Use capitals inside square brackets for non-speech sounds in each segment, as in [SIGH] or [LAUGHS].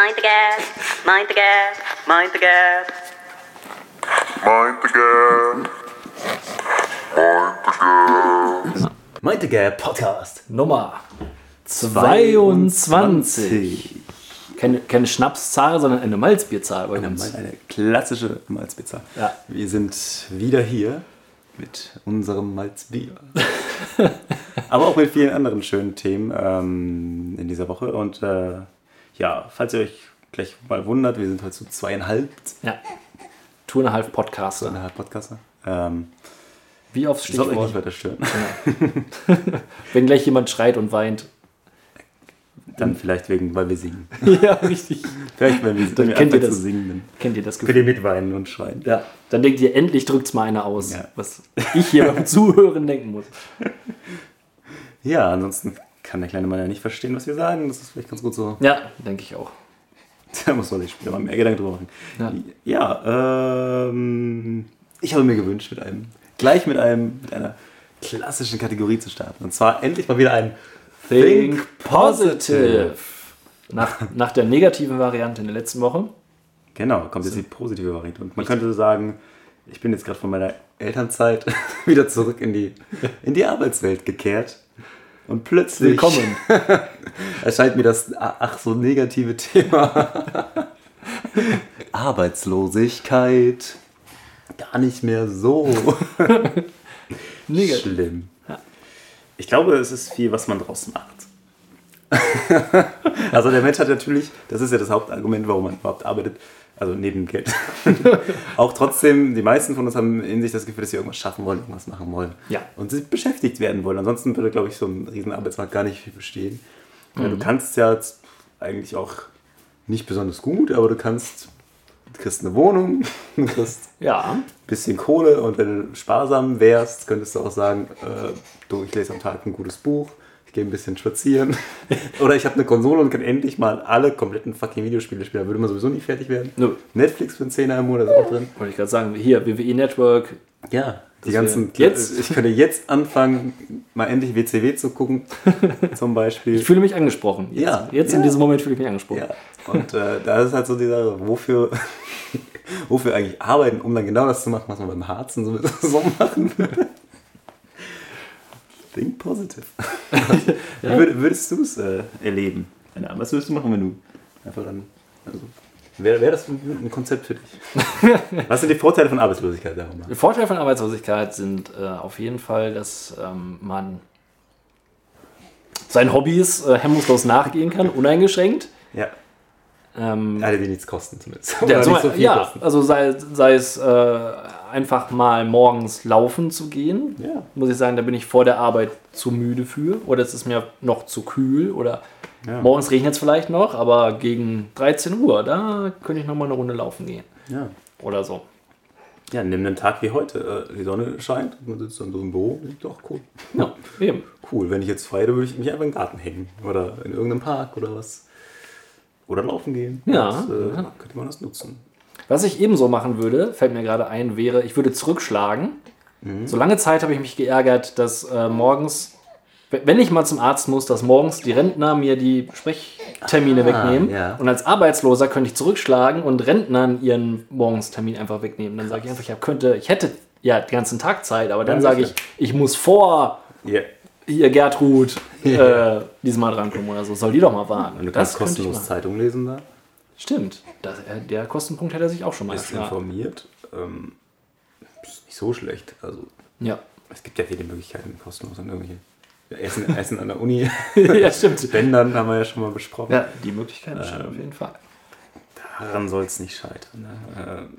Mind the gap, mind the gap, mind the gap. Mind the gap. Mind the Gap Podcast. Nummer 22. Keine, keine Schnapszahl, sondern eine Malzbierzahl bei Eine, uns. eine klassische Malzpizza. Ja. Wir sind wieder hier mit unserem Malzbier. [LAUGHS] Aber auch mit vielen anderen schönen Themen ähm, in dieser Woche. Und äh, ja, falls ihr euch gleich mal wundert, wir sind heute zu zweieinhalb, Ja. Half Podcaster. zweieinhalb Podcaster. Ähm, Wie aufs soll euch nicht Stichwort. weiter stören. [LAUGHS] Wenn gleich jemand schreit und weint. Dann vielleicht wegen, weil wir singen. [LAUGHS] ja, richtig. Vielleicht, wenn wir, wenn wir kennt ihr das. zu singen, dann Kennt ihr das könnt Gefühl? ihr mitweinen und schreien. Ja. Dann denkt ihr, endlich drückt's mal einer aus. Ja. Was ich hier beim Zuhören denken muss. [LAUGHS] Ja, ansonsten kann der kleine Mann ja nicht verstehen, was wir sagen. Das ist vielleicht ganz gut so. Ja, denke ich auch. [LAUGHS] Da muss man sich später mal mehr Gedanken drüber machen. Ja. Ja, ähm, ich habe mir gewünscht, mit einem, gleich mit einem, mit einer klassischen Kategorie zu starten. Und zwar endlich mal wieder ein Think positive. Nach, nach der negativen Variante in der letzten Woche. Genau, kommt jetzt die positive Variante. Und man könnte sagen, ich bin jetzt gerade von meiner Elternzeit [LAUGHS] wieder zurück in die, in die Arbeitswelt gekehrt. Und plötzlich Willkommen. [LAUGHS] erscheint mir das ach so negative Thema [LAUGHS] Arbeitslosigkeit gar nicht mehr so [LAUGHS] Negativ. schlimm. Ich glaube, es ist viel, was man draus macht. also der Mensch hat natürlich, das ist ja das Hauptargument, warum man überhaupt arbeitet, also neben Geld. [LAUGHS] Auch trotzdem, die meisten von uns haben in sich das Gefühl, dass sie irgendwas schaffen wollen, irgendwas machen wollen. Ja. Und sie beschäftigt werden wollen. Ansonsten würde, glaube ich, so ein riesen Arbeitsmarkt gar nicht bestehen. Weil Du kannst ja eigentlich auch nicht besonders gut, aber du kannst, du kriegst eine Wohnung, [LAUGHS] du kriegst Ja. bisschen Kohle und wenn du sparsam wärst, könntest du auch sagen, äh, du, ich lese am Tag ein gutes Buch, ich gehe ein bisschen spazieren [LAUGHS] oder ich habe eine Konsole und kann endlich mal alle kompletten fucking Videospiele spielen. Da würde man sowieso nie fertig werden. Nö. Netflix für einen Zehner im Monat ist auch drin. Wollte ich gerade sagen, hier, WWE Network. Ja, die ganzen, jetzt- ich könnte jetzt anfangen, mal endlich WCW zu gucken, [LAUGHS] zum Beispiel. Ich fühle mich angesprochen. Jetzt, Ja, jetzt in ja. diesem Moment fühle ich mich angesprochen. Ja, und äh, da ist halt so die Sache, wofür, [LAUGHS] wofür eigentlich arbeiten, um dann genau das zu machen, was man beim Harzen so, so machen würde. Think positive. [LAUGHS] [LAUGHS] Wie würd, würdest du es äh, erleben? Ja, was würdest du machen, wenn du einfach dann. Also, Wäre wär das ein, ein Konzept für dich? [LAUGHS] Was sind die Vorteile von Arbeitslosigkeit? Darum mal? Der Vorteil von Arbeitslosigkeit sind äh, auf jeden Fall, dass ähm, man seinen Hobbys äh, hemmungslos nachgehen kann, uneingeschränkt. Ja, Ähm, alle, die nichts kosten zumindest. ja, so viel ja, kosten. also sei, sei es äh, einfach mal morgens laufen zu gehen, Ja. muss ich sagen, da bin ich vor der Arbeit zu müde für oder es ist mir noch zu kühl oder Ja. morgens regnet es vielleicht noch, aber gegen 13 Uhr, da könnte ich noch mal eine Runde laufen gehen Ja. oder so. ja, nimm einen Tag wie heute. Äh, Die Sonne scheint, man sitzt dann so im Büro. Doch, cool. Ja, eben. Cool, wenn ich jetzt frei hätte, würde ich mich einfach im Garten hängen. Oder in irgendeinem Park oder was. Oder laufen gehen. Ja, Das, äh, ja. Könnte man das nutzen. Was ich ebenso machen würde, fällt mir gerade ein, wäre, ich würde zurückschlagen. Mhm. So lange Zeit habe ich mich geärgert, dass äh, morgens, wenn ich mal zum Arzt muss, dass morgens die Rentner mir die Sprechtermine Ah, wegnehmen. ja. Und als Arbeitsloser könnte ich zurückschlagen und Rentnern ihren Morgenstermin einfach wegnehmen. Dann sage ich einfach, ich hab- könnte, ich hätte ja den ganzen Tag Zeit, aber dann Ja, sage ich, ich muss vor Ja. hier Gertrud [LAUGHS] äh, diesmal drankommen oder so. Soll die doch mal warten. Und du kannst kostenlos. Zeitung lesen da. Stimmt. Das, äh, der Kostenpunkt hätte er sich auch schon mal Bist ja. informiert. Ähm, ist nicht so schlecht. Also ja. es gibt ja viele Möglichkeiten, kostenlos an irgendwelche Essen, [LAUGHS] Essen an der Uni. ja, stimmt. Bändern haben wir ja schon mal besprochen. Ja, die Möglichkeit Ähm, besteht auf jeden Fall. Daran soll es nicht scheitern. Ne? Ähm,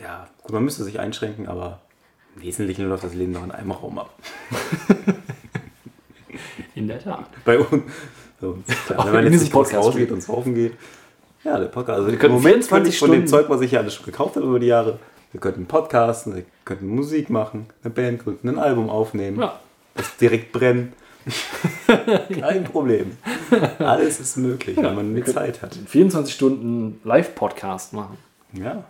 ja, gut, man müsste sich einschränken, aber im Wesentlichen läuft das Leben noch in einem Raum ab. In der Tat. Bei uns. So, klar, [LAUGHS] wenn man jetzt nicht rausgeht und saufen geht. Ja, der Podcast. Also im können Moment 24 könnte ich von dem Zeug, was ich hier alles schon gekauft habe über die Jahre, wir könnten podcasten, wir könnten Musik machen, eine Band gründen, ein Album aufnehmen, Ja. das direkt brennen. [LAUGHS] Kein Problem. Alles ist möglich, wenn man die Zeit hat. 24 Stunden Live-Podcast machen. Ja,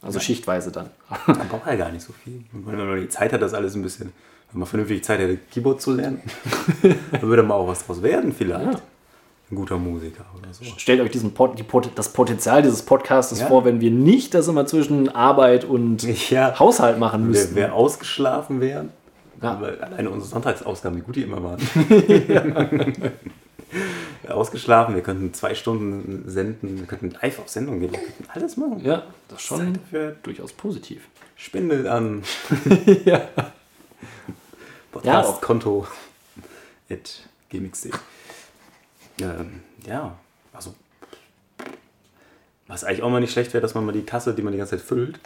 Also schichtweise dann. man braucht ja gar nicht so viel. Wenn man die Zeit hat, das alles ein bisschen, wenn man vernünftig Zeit hätte, Keyboard zu lernen, [LAUGHS] dann würde mal auch was draus werden vielleicht. Ja. Ein guter Musiker oder so. Stellt euch diesen Pot, die Pot, das Potenzial dieses Podcastes Ja. vor, wenn wir nicht das immer zwischen Arbeit und Ja. Haushalt machen Wer, müssten. wer ausgeschlafen wären, Ja. weil alleine unsere Sonntagsausgaben, wie gut die immer waren. [LAUGHS] [LAUGHS] Ausgeschlafen, wir könnten zwei Stunden senden, wir könnten live auf Sendung gehen, wir könnten alles machen. Ja, das ist schon durchaus positiv. Spindel an [LAUGHS] ja. Podcast-Konto at gmx.de. Ähm, ja, also was eigentlich auch mal nicht schlecht wäre, dass man mal die Kasse, die man die ganze Zeit füllt,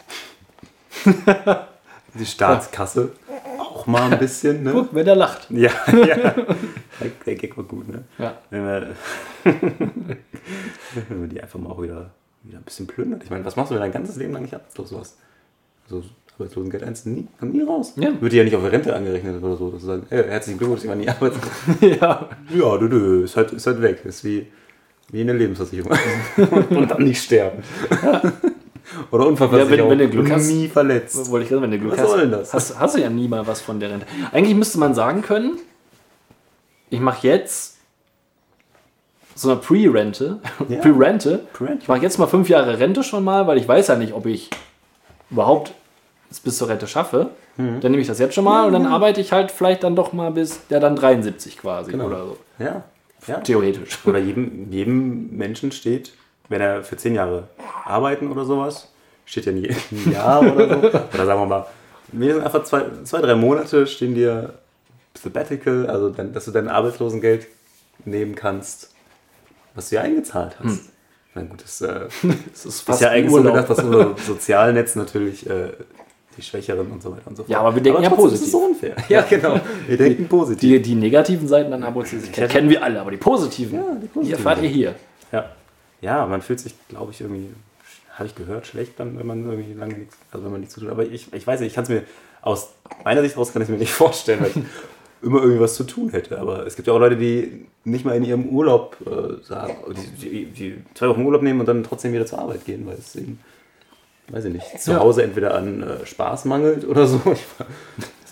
[LAUGHS] die Staatskasse, auch mal ein bisschen, ne? Guck, wenn der lacht. [LAUGHS] Ja, ja. Der, Gag war gut, ne? Ja. Wenn wir, [LAUGHS] wenn wir die einfach mal auch wieder, wieder ein bisschen plündert. Ich meine, was machst du, wenn dein ganzes Leben lang nicht arbeitslos warst? So Arbeitslosengeld 1 nie, kommt nie raus. Ja. Wird dir ja nicht auf Rente angerechnet oder so. Sagst, hey, herzlichen Glückwunsch, ich war nie arbeitslos. [LAUGHS] ja. ja, du, du, ist halt, ist halt weg. Ist wie, wie eine Lebensversicherung. [LAUGHS] Und dann nicht sterben. [LAUGHS] Oder Unfallversicherung. Ja, wenn- wenn du Glück hast. Nie verletzt. Wollte ich gerade, wenn du Glück Was hast, soll denn das? Hast, hast du ja nie mal was von der Rente. Eigentlich müsste man sagen können, ich mache jetzt so eine Pre-Rente. Ja. Pre-Rente. Pre-Rente. Ich mache jetzt mal fünf Jahre Rente schon mal, weil ich weiß ja nicht, ob ich überhaupt es bis zur Rente schaffe. Mhm. Dann nehme ich das jetzt schon mal und dann arbeite ich halt vielleicht dann doch mal bis, ja dann 73 quasi Genau. oder so. Ja. ja. Theoretisch. Oder jedem, jedem Menschen steht, wenn er für zehn Jahre arbeiten oder sowas, steht ja nie [LAUGHS] ein Jahr oder so. Oder sagen wir mal, wenigstens einfach zwei, zwei drei Monate stehen dir Sabbatical, also dann, dass du dein Arbeitslosengeld nehmen kannst, was du ja eingezahlt hast. Na gut, das äh, [LAUGHS] Das ist ist ja eigentlich so Urlaub. gedacht, dass unser Sozialnetz natürlich äh, die Schwächeren und so weiter und so fort. Ja, aber wir denken ja trotzdem positiv. Ist es so unfair. [LAUGHS] Ja, genau. Wir denken positiv. Die, die negativen Seiten an Arbeitslosigkeit kennen wir alle, aber die positiven, Ja, die die positiven. erfahrt ihr hier. Ja. Ja, man fühlt sich, glaube ich, irgendwie, habe ich gehört, schlecht dann, wenn man irgendwie lange nichts, also wenn man nichts zu tun hat. Aber ich, ich weiß nicht, ich kann es mir aus meiner Sicht aus kann ich mir nicht [LAUGHS] vorstellen, weil ich immer irgendwie was zu tun hätte. Aber es gibt ja auch Leute, die nicht mal in ihrem Urlaub äh, sagen, die, die, die zwei Wochen Urlaub nehmen und dann trotzdem wieder zur Arbeit gehen, weil es eben, weiß ich nicht, zu Ja. Hause entweder an äh, Spaß mangelt oder so. Ich,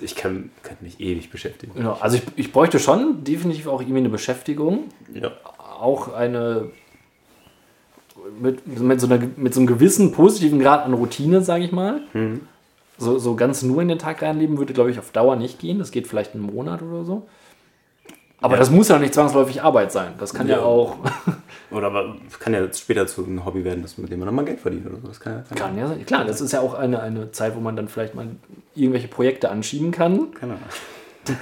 ich kann, kann mich ewig beschäftigen. Genau, also ich, ich bräuchte schon definitiv auch irgendwie eine Beschäftigung, Ja. auch eine mit, mit, so einer, mit so einem gewissen positiven Grad an Routine, sage ich mal. Mhm. So, so ganz nur in den Tag reinleben würde, glaube ich, auf Dauer nicht gehen. Das geht vielleicht einen Monat oder so. Aber Ja. das muss ja nicht zwangsläufig Arbeit sein. Das kann ja, Ja. auch. [LAUGHS] Oder aber kann ja später zu einem Hobby werden, das, mit dem man dann mal Geld verdient oder so. Das kann, ja- kann, Kann ja sein. Klar, das ist ja auch eine, eine Zeit, wo man dann vielleicht mal irgendwelche Projekte anschieben kann. Keine Ahnung.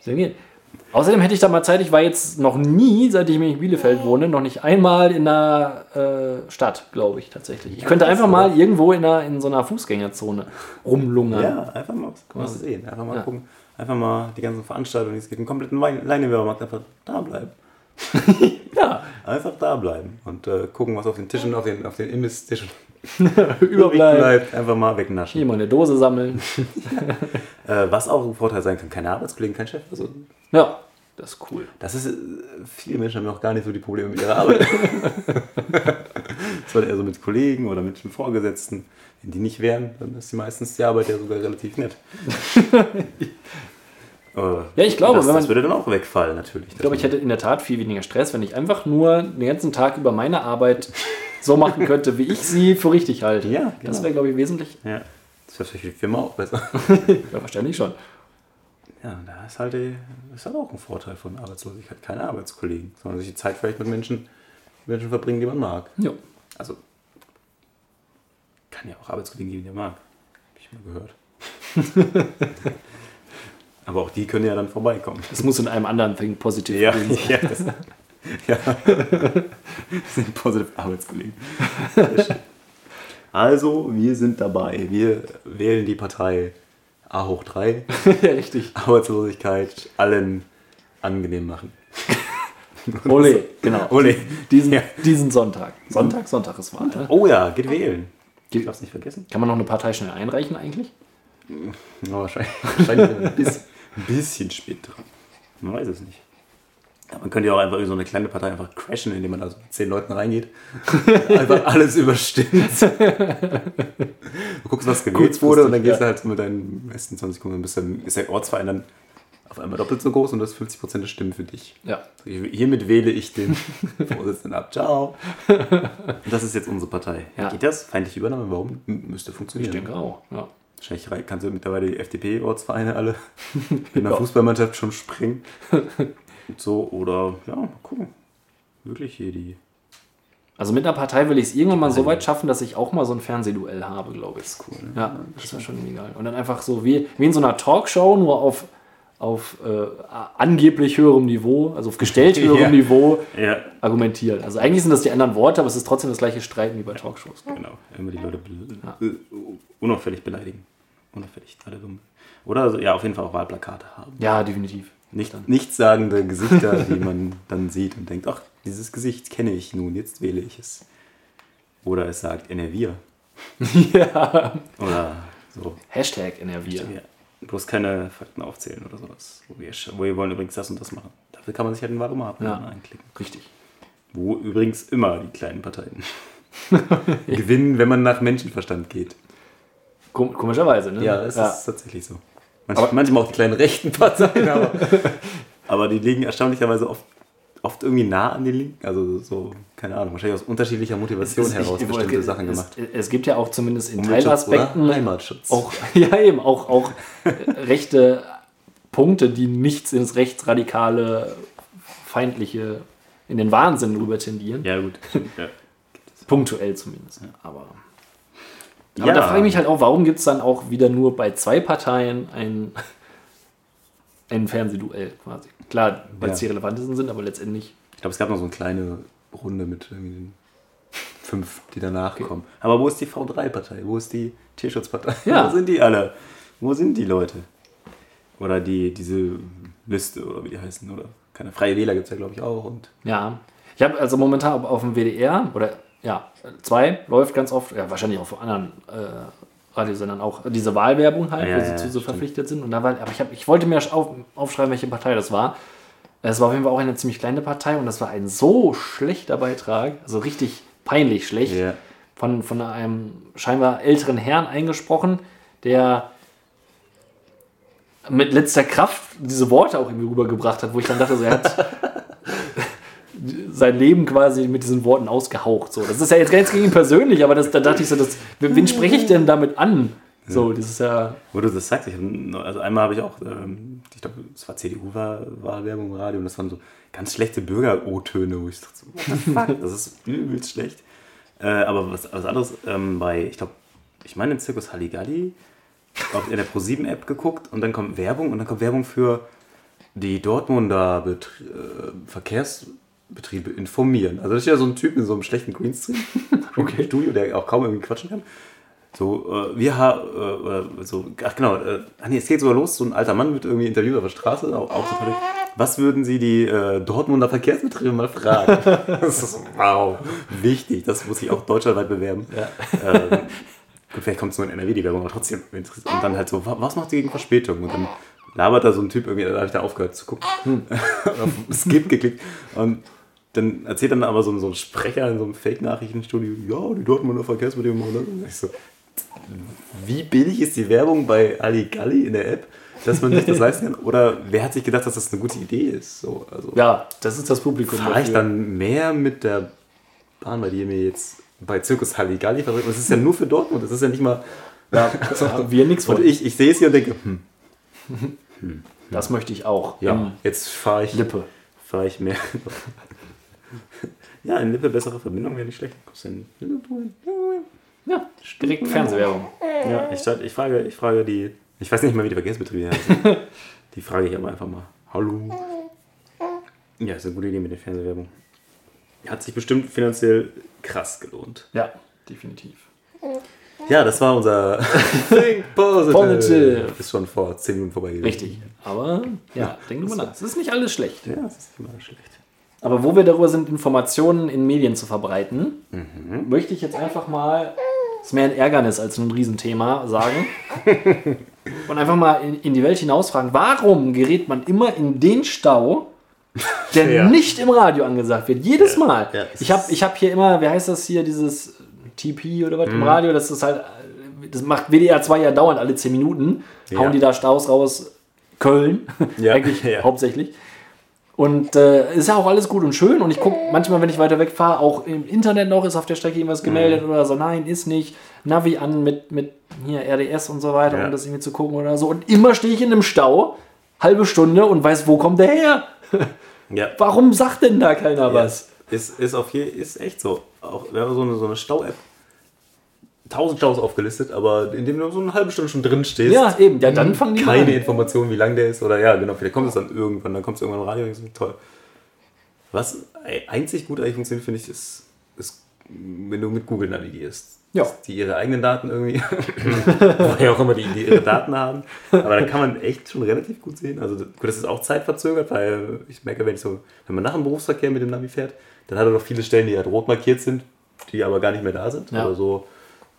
So geht. Außerdem hätte ich da mal Zeit, ich war jetzt noch nie, seit ich in Bielefeld wohne, noch nicht einmal in einer äh, Stadt, glaube ich tatsächlich. Ich könnte einfach mal irgendwo in, einer, in so einer Fußgängerzone rumlungern. Ja, einfach mal was sehen. Einfach mal Ja. gucken. Einfach mal die ganzen Veranstaltungen, die es gibt, einen kompletten Leinewebermarkt, einfach da bleiben. [LAUGHS] Ja, Einfach da bleiben und äh, gucken, was auf den Tischen, auf den, auf den Imbisstischen [LAUGHS] überbleiben. bleibt. Einfach mal wegnaschen. Hier mal eine Dose sammeln. [LAUGHS] Äh, was auch ein Vorteil sein kann, keine Arbeitskollegen, kein Chef. Also, Ja, das ist cool. das ist, äh, viele Menschen haben auch gar nicht so die Probleme mit ihrer Arbeit. das war eher so mit Kollegen oder mit den Vorgesetzten. Wenn die nicht wären, dann ist die meistens die Arbeit ja sogar relativ nett. Ja, ich glaube, das, wenn man- das würde dann auch wegfallen, natürlich. Ich glaube, ich hätte in der Tat viel weniger Stress, wenn ich einfach nur den ganzen Tag über meine Arbeit [LAUGHS] so machen könnte, wie ich sie für richtig halte. Ja, Das genau. wäre, glaube ich, wesentlich. Ja, das wäre für die Firma auch besser. [LAUGHS] Ja, wahrscheinlich schon. Ja, da ist halt, die, ist halt auch ein Vorteil von Arbeitslosigkeit. Keine Arbeitskollegen, sondern sich die Zeit vielleicht mit Menschen, Menschen verbringen, die man mag. Ja. Also, kann ja auch Arbeitskollegen geben, die man mag. Hab ich mal gehört. [LAUGHS] Aber auch die können ja dann vorbeikommen. Das muss in einem anderen Thing positiv Ja, sein. [LAUGHS] ja, das, ja. Das sind positive Arbeitskollegen. Also, wir sind dabei. Wir wählen die Partei A hoch 3. [LAUGHS] ja, richtig. Arbeitslosigkeit allen angenehm machen. [LAUGHS] Ole, genau. Ole. Diesen, Ja. diesen Sonntag. Sonntag, Sonntag ist Wahl. Ne? Oh ja, geht wählen. Geht- Ich darf es nicht vergessen. Kann man noch eine Partei schnell einreichen eigentlich? Ja, wahrscheinlich wahrscheinlich ein bisschen, ein bisschen spät dran. Man weiß es nicht. Ja, man könnte ja auch einfach so eine kleine Partei einfach crashen, indem man da so mit zehn Leuten reingeht. [LAUGHS] einfach alles überstimmt. Du guckst, was gewählt wurde und dann gehst du ja. halt so mit deinen besten 20 Kunden, bist dann ist der Ortsverein dann auf einmal doppelt so groß und du hast 50% der Stimmen für dich. Ja. Hiermit wähle ich den [LAUGHS] Vorsitzenden ab. Ciao. Und das ist jetzt unsere Partei. Ja. Geht das? Feindliche Übernahme? Warum? Müsste Ich funktionieren. denke auch. Ja. Wahrscheinlich kannst du mittlerweile die FDP-Ortsvereine alle [LAUGHS] in der Fußballmannschaft schon springen. Und [LAUGHS] so, oder ja, mal gucken. Wirklich hier die. Also mit einer Partei will ich es irgendwann mal so weit schaffen, dass ich auch mal so ein Fernsehduell habe, glaube ich. Cool. ne? Ja, das wäre schon geil. Und dann einfach so wie, wie in so einer Talkshow, nur auf, auf äh, angeblich höherem Niveau, also auf gestellt [LAUGHS] höherem Ja. Niveau Ja, argumentieren. Also eigentlich sind das die anderen Worte, aber es ist trotzdem das gleiche Streiten wie bei Talkshows. genau. Immer die Leute be äh, unauffällig beleidigen. Unauffällig, alle dumm. Oder ja, auf jeden Fall auch Wahlplakate haben. Ja, definitiv. Nicht, nichtssagende [LAUGHS] Gesichter, die man dann sieht und denkt, ach, dieses Gesicht kenne ich nun, jetzt wähle ich es. Oder es sagt NRW. [LAUGHS] ja. Oder so. Hashtag NRW. Ja. Bloß keine Fakten aufzählen oder sowas. Wo wir, wo wir wollen übrigens das und das machen. Dafür kann man sich halt einen Wahlomat Ja. einklicken. Richtig. Wo übrigens immer die kleinen Parteien [LAUGHS] gewinnen, wenn man nach Menschenverstand geht. Kom komischerweise, ne? Ja, das ist tatsächlich so. Manch, manchmal auch die kleinen rechten Parteien, [LAUGHS] aber, aber die liegen erstaunlicherweise oft, oft irgendwie nah an den Linken. Also so, keine Ahnung, wahrscheinlich aus unterschiedlicher Motivation Es ist- heraus ich- bestimmte es- Sachen gemacht. Es, es gibt ja auch zumindest in Teilaspekten oder Heimatschutz. auch, [LAUGHS] ja eben, auch, auch äh, rechte Punkte, die nichts ins rechtsradikale, feindliche, in den Wahnsinn rüber tendieren. Ja, gut. Ja. [LAUGHS] Punktuell zumindest. Aber, aber Ja. da frage ich mich halt auch, warum gibt es dann auch wieder nur bei zwei Parteien ein, ein Fernsehduell quasi. Klar, weil es Ja. die relevantesten sind, aber letztendlich. Ich glaube, es gab noch so eine kleine Runde mit irgendwie den fünf, die danach kommen. Aber wo ist die V3-Partei? Wo ist die Tierschutzpartei? Ja. Wo sind die alle? Wo sind die Leute? Oder die, diese Liste oder wie die heißen. Oder keine Freie Wähler gibt es ja, glaube ich, auch. Und Ja. Ich habe also momentan auf dem WDR oder ja, zwei läuft ganz oft, ja, wahrscheinlich auch von anderen äh, Radiosendern auch diese Wahlwerbung halt, Ja, wo sie ja, zu so stimmt. verpflichtet sind. Und da war, aber ich, hab, ich wollte mir auf, aufschreiben, welche Partei das war. Es war auf jeden Fall auch eine ziemlich kleine Partei und das war ein so schlechter Beitrag, also richtig peinlich schlecht, Ja. von, von einem scheinbar älteren Herrn eingesprochen, der mit letzter Kraft diese Worte auch irgendwie rübergebracht hat, wo ich dann dachte, so, er hat [LAUGHS] sein Leben quasi mit diesen Worten ausgehaucht. So. Das ist ja jetzt ganz gegen ihn persönlich, aber das, da dachte ich so, das, wen spreche ich denn damit an? So, das ist ja. Wo du das sagst, ich, also einmal habe ich auch, ähm, ich glaube, es war CDU-Wahlwerbung im Radio und das waren so ganz schlechte Bürger-O-Töne, wo ich dachte, so, [LAUGHS] fuck, das ist übelst schlecht. Äh, aber was, was anderes, ähm, bei, ich glaube, ich meine, im Zirkus Halligalli, auch in der Pro7-App geguckt und dann kommt Werbung und dann kommt Werbung für die Dortmunder Betr äh, Verkehrsbetriebe informieren. Also das ist ja so ein Typ in so einem schlechten Greenscreen [LAUGHS] Okay. Studio, der auch kaum irgendwie quatschen kann. So, äh, wir haben, äh, so, ach genau, äh, nee, es geht sogar los, so ein alter Mann wird irgendwie interviewt auf der Straße, auch, auch so toll. Was würden Sie die äh, Dortmunder Verkehrsbetriebe mal fragen? [LAUGHS] das ist wow, wichtig, das muss ich auch deutschlandweit bewerben. Ähm, gut, vielleicht kommt es nur in NRW, die Werbung, aber trotzdem. interessant. Und dann halt so, wa- was macht ihr gegen Verspätung? Und dann labert da so ein Typ irgendwie, da habe ich da aufgehört zu gucken, [LAUGHS] auf Skip geklickt und dann erzählt dann aber so, ein- so ein Sprecher in so einem Fake-Nachrichtenstudio, ja, die Dortmunder Verkehrsbetriebe machen das. Und so, wie billig ist die Werbung bei Ali Galli in der App, dass man sich das [LAUGHS] leisten kann? Oder wer hat sich gedacht, dass das eine gute Idee ist? So, also Ja, das ist das Publikum. fahre ich dann mehr mit der Bahn, bei die mir jetzt bei Zirkus Halligalli verrückt. Das ist ja nur für Dortmund, das ist ja nicht mal. Ja, haben wir nichts [LAUGHS] Und von. ich, ich sehe es hier und denke, hm, Das möchte ich auch. ja, jetzt fahre ich, Lippe. fahr ich mehr. [LAUGHS] [LAUGHS] ja, in Lippe bessere Verbindung wäre nicht schlecht. Kommst du in Lippe? Ja, direkt Fernsehwerbung. Ja, ich, ich, frage, ich frage die, ich weiß nicht mal, wie die Verkehrsbetriebe heißen. [LAUGHS] die frage ich aber einfach mal. Hallo. Ja, ist eine gute Idee mit der Fernsehwerbung. Hat sich bestimmt finanziell krass gelohnt. Ja, definitiv. Ja, das war unser Think [LAUGHS] Positive. Positive. Ist schon vor 10 Minuten vorbei gewesen. Richtig. Aber ja, denken wir nach. Es ist nicht alles schlecht. Ja, das ist immer schlecht. Aber wo wir darüber sind, Informationen in Medien zu verbreiten, Mhm. möchte ich jetzt einfach mal, ist mehr ein Ärgernis als ein Riesenthema, sagen. [LAUGHS] und einfach mal in, in die Welt hinausfragen, warum gerät man immer in den Stau, der Ja. nicht im Radio angesagt wird? Jedes Mal. Ja, ich habe ich hab hier immer, wie heißt das hier, dieses TP oder was Mhm. im Radio, das ist halt, das macht WDR 2 ja dauernd alle 10 Minuten, Ja. hauen die da Staus raus, Köln, Ja, [LAUGHS] eigentlich ja. hauptsächlich. Und äh, ist ja auch alles gut und schön. Und ich gucke manchmal, wenn ich weiter weg fahre, auch im Internet noch, ist auf der Strecke irgendwas gemeldet Mhm. oder so. Nein, ist nicht. Navi an mit, mit hier RDS und so weiter, Ja. um das irgendwie zu gucken oder so. Und immer stehe ich in einem Stau, halbe Stunde und weiß, wo kommt der her? [LAUGHS] Ja. Warum sagt denn da keiner was? Ist, ist, auf je, ist echt so. Auch wir haben so eine, so eine Stau-App. Tausend Staus aufgelistet, aber indem du so eine halbe Stunde schon drin stehst, Ja, eben. Ja, dann fangen die keine an. Information, wie lang der ist. Oder ja, genau, vielleicht kommt es dann irgendwann, dann kommt es irgendwann im Radio und ist toll. Was einzig gut eigentlich funktioniert, finde ich, ist, ist, wenn du mit Google navigierst. Ja. Die ihre eigenen Daten irgendwie, [LAUGHS] woher auch immer die, die ihre Daten haben. Aber da kann man echt schon relativ gut sehen. Also gut, das ist auch zeitverzögert, weil ich merke, wenn ich so, wenn man nach dem Berufsverkehr mit dem Navi fährt, dann hat er noch viele Stellen, die halt rot markiert sind, die aber gar nicht mehr da sind. Ja. Oder so.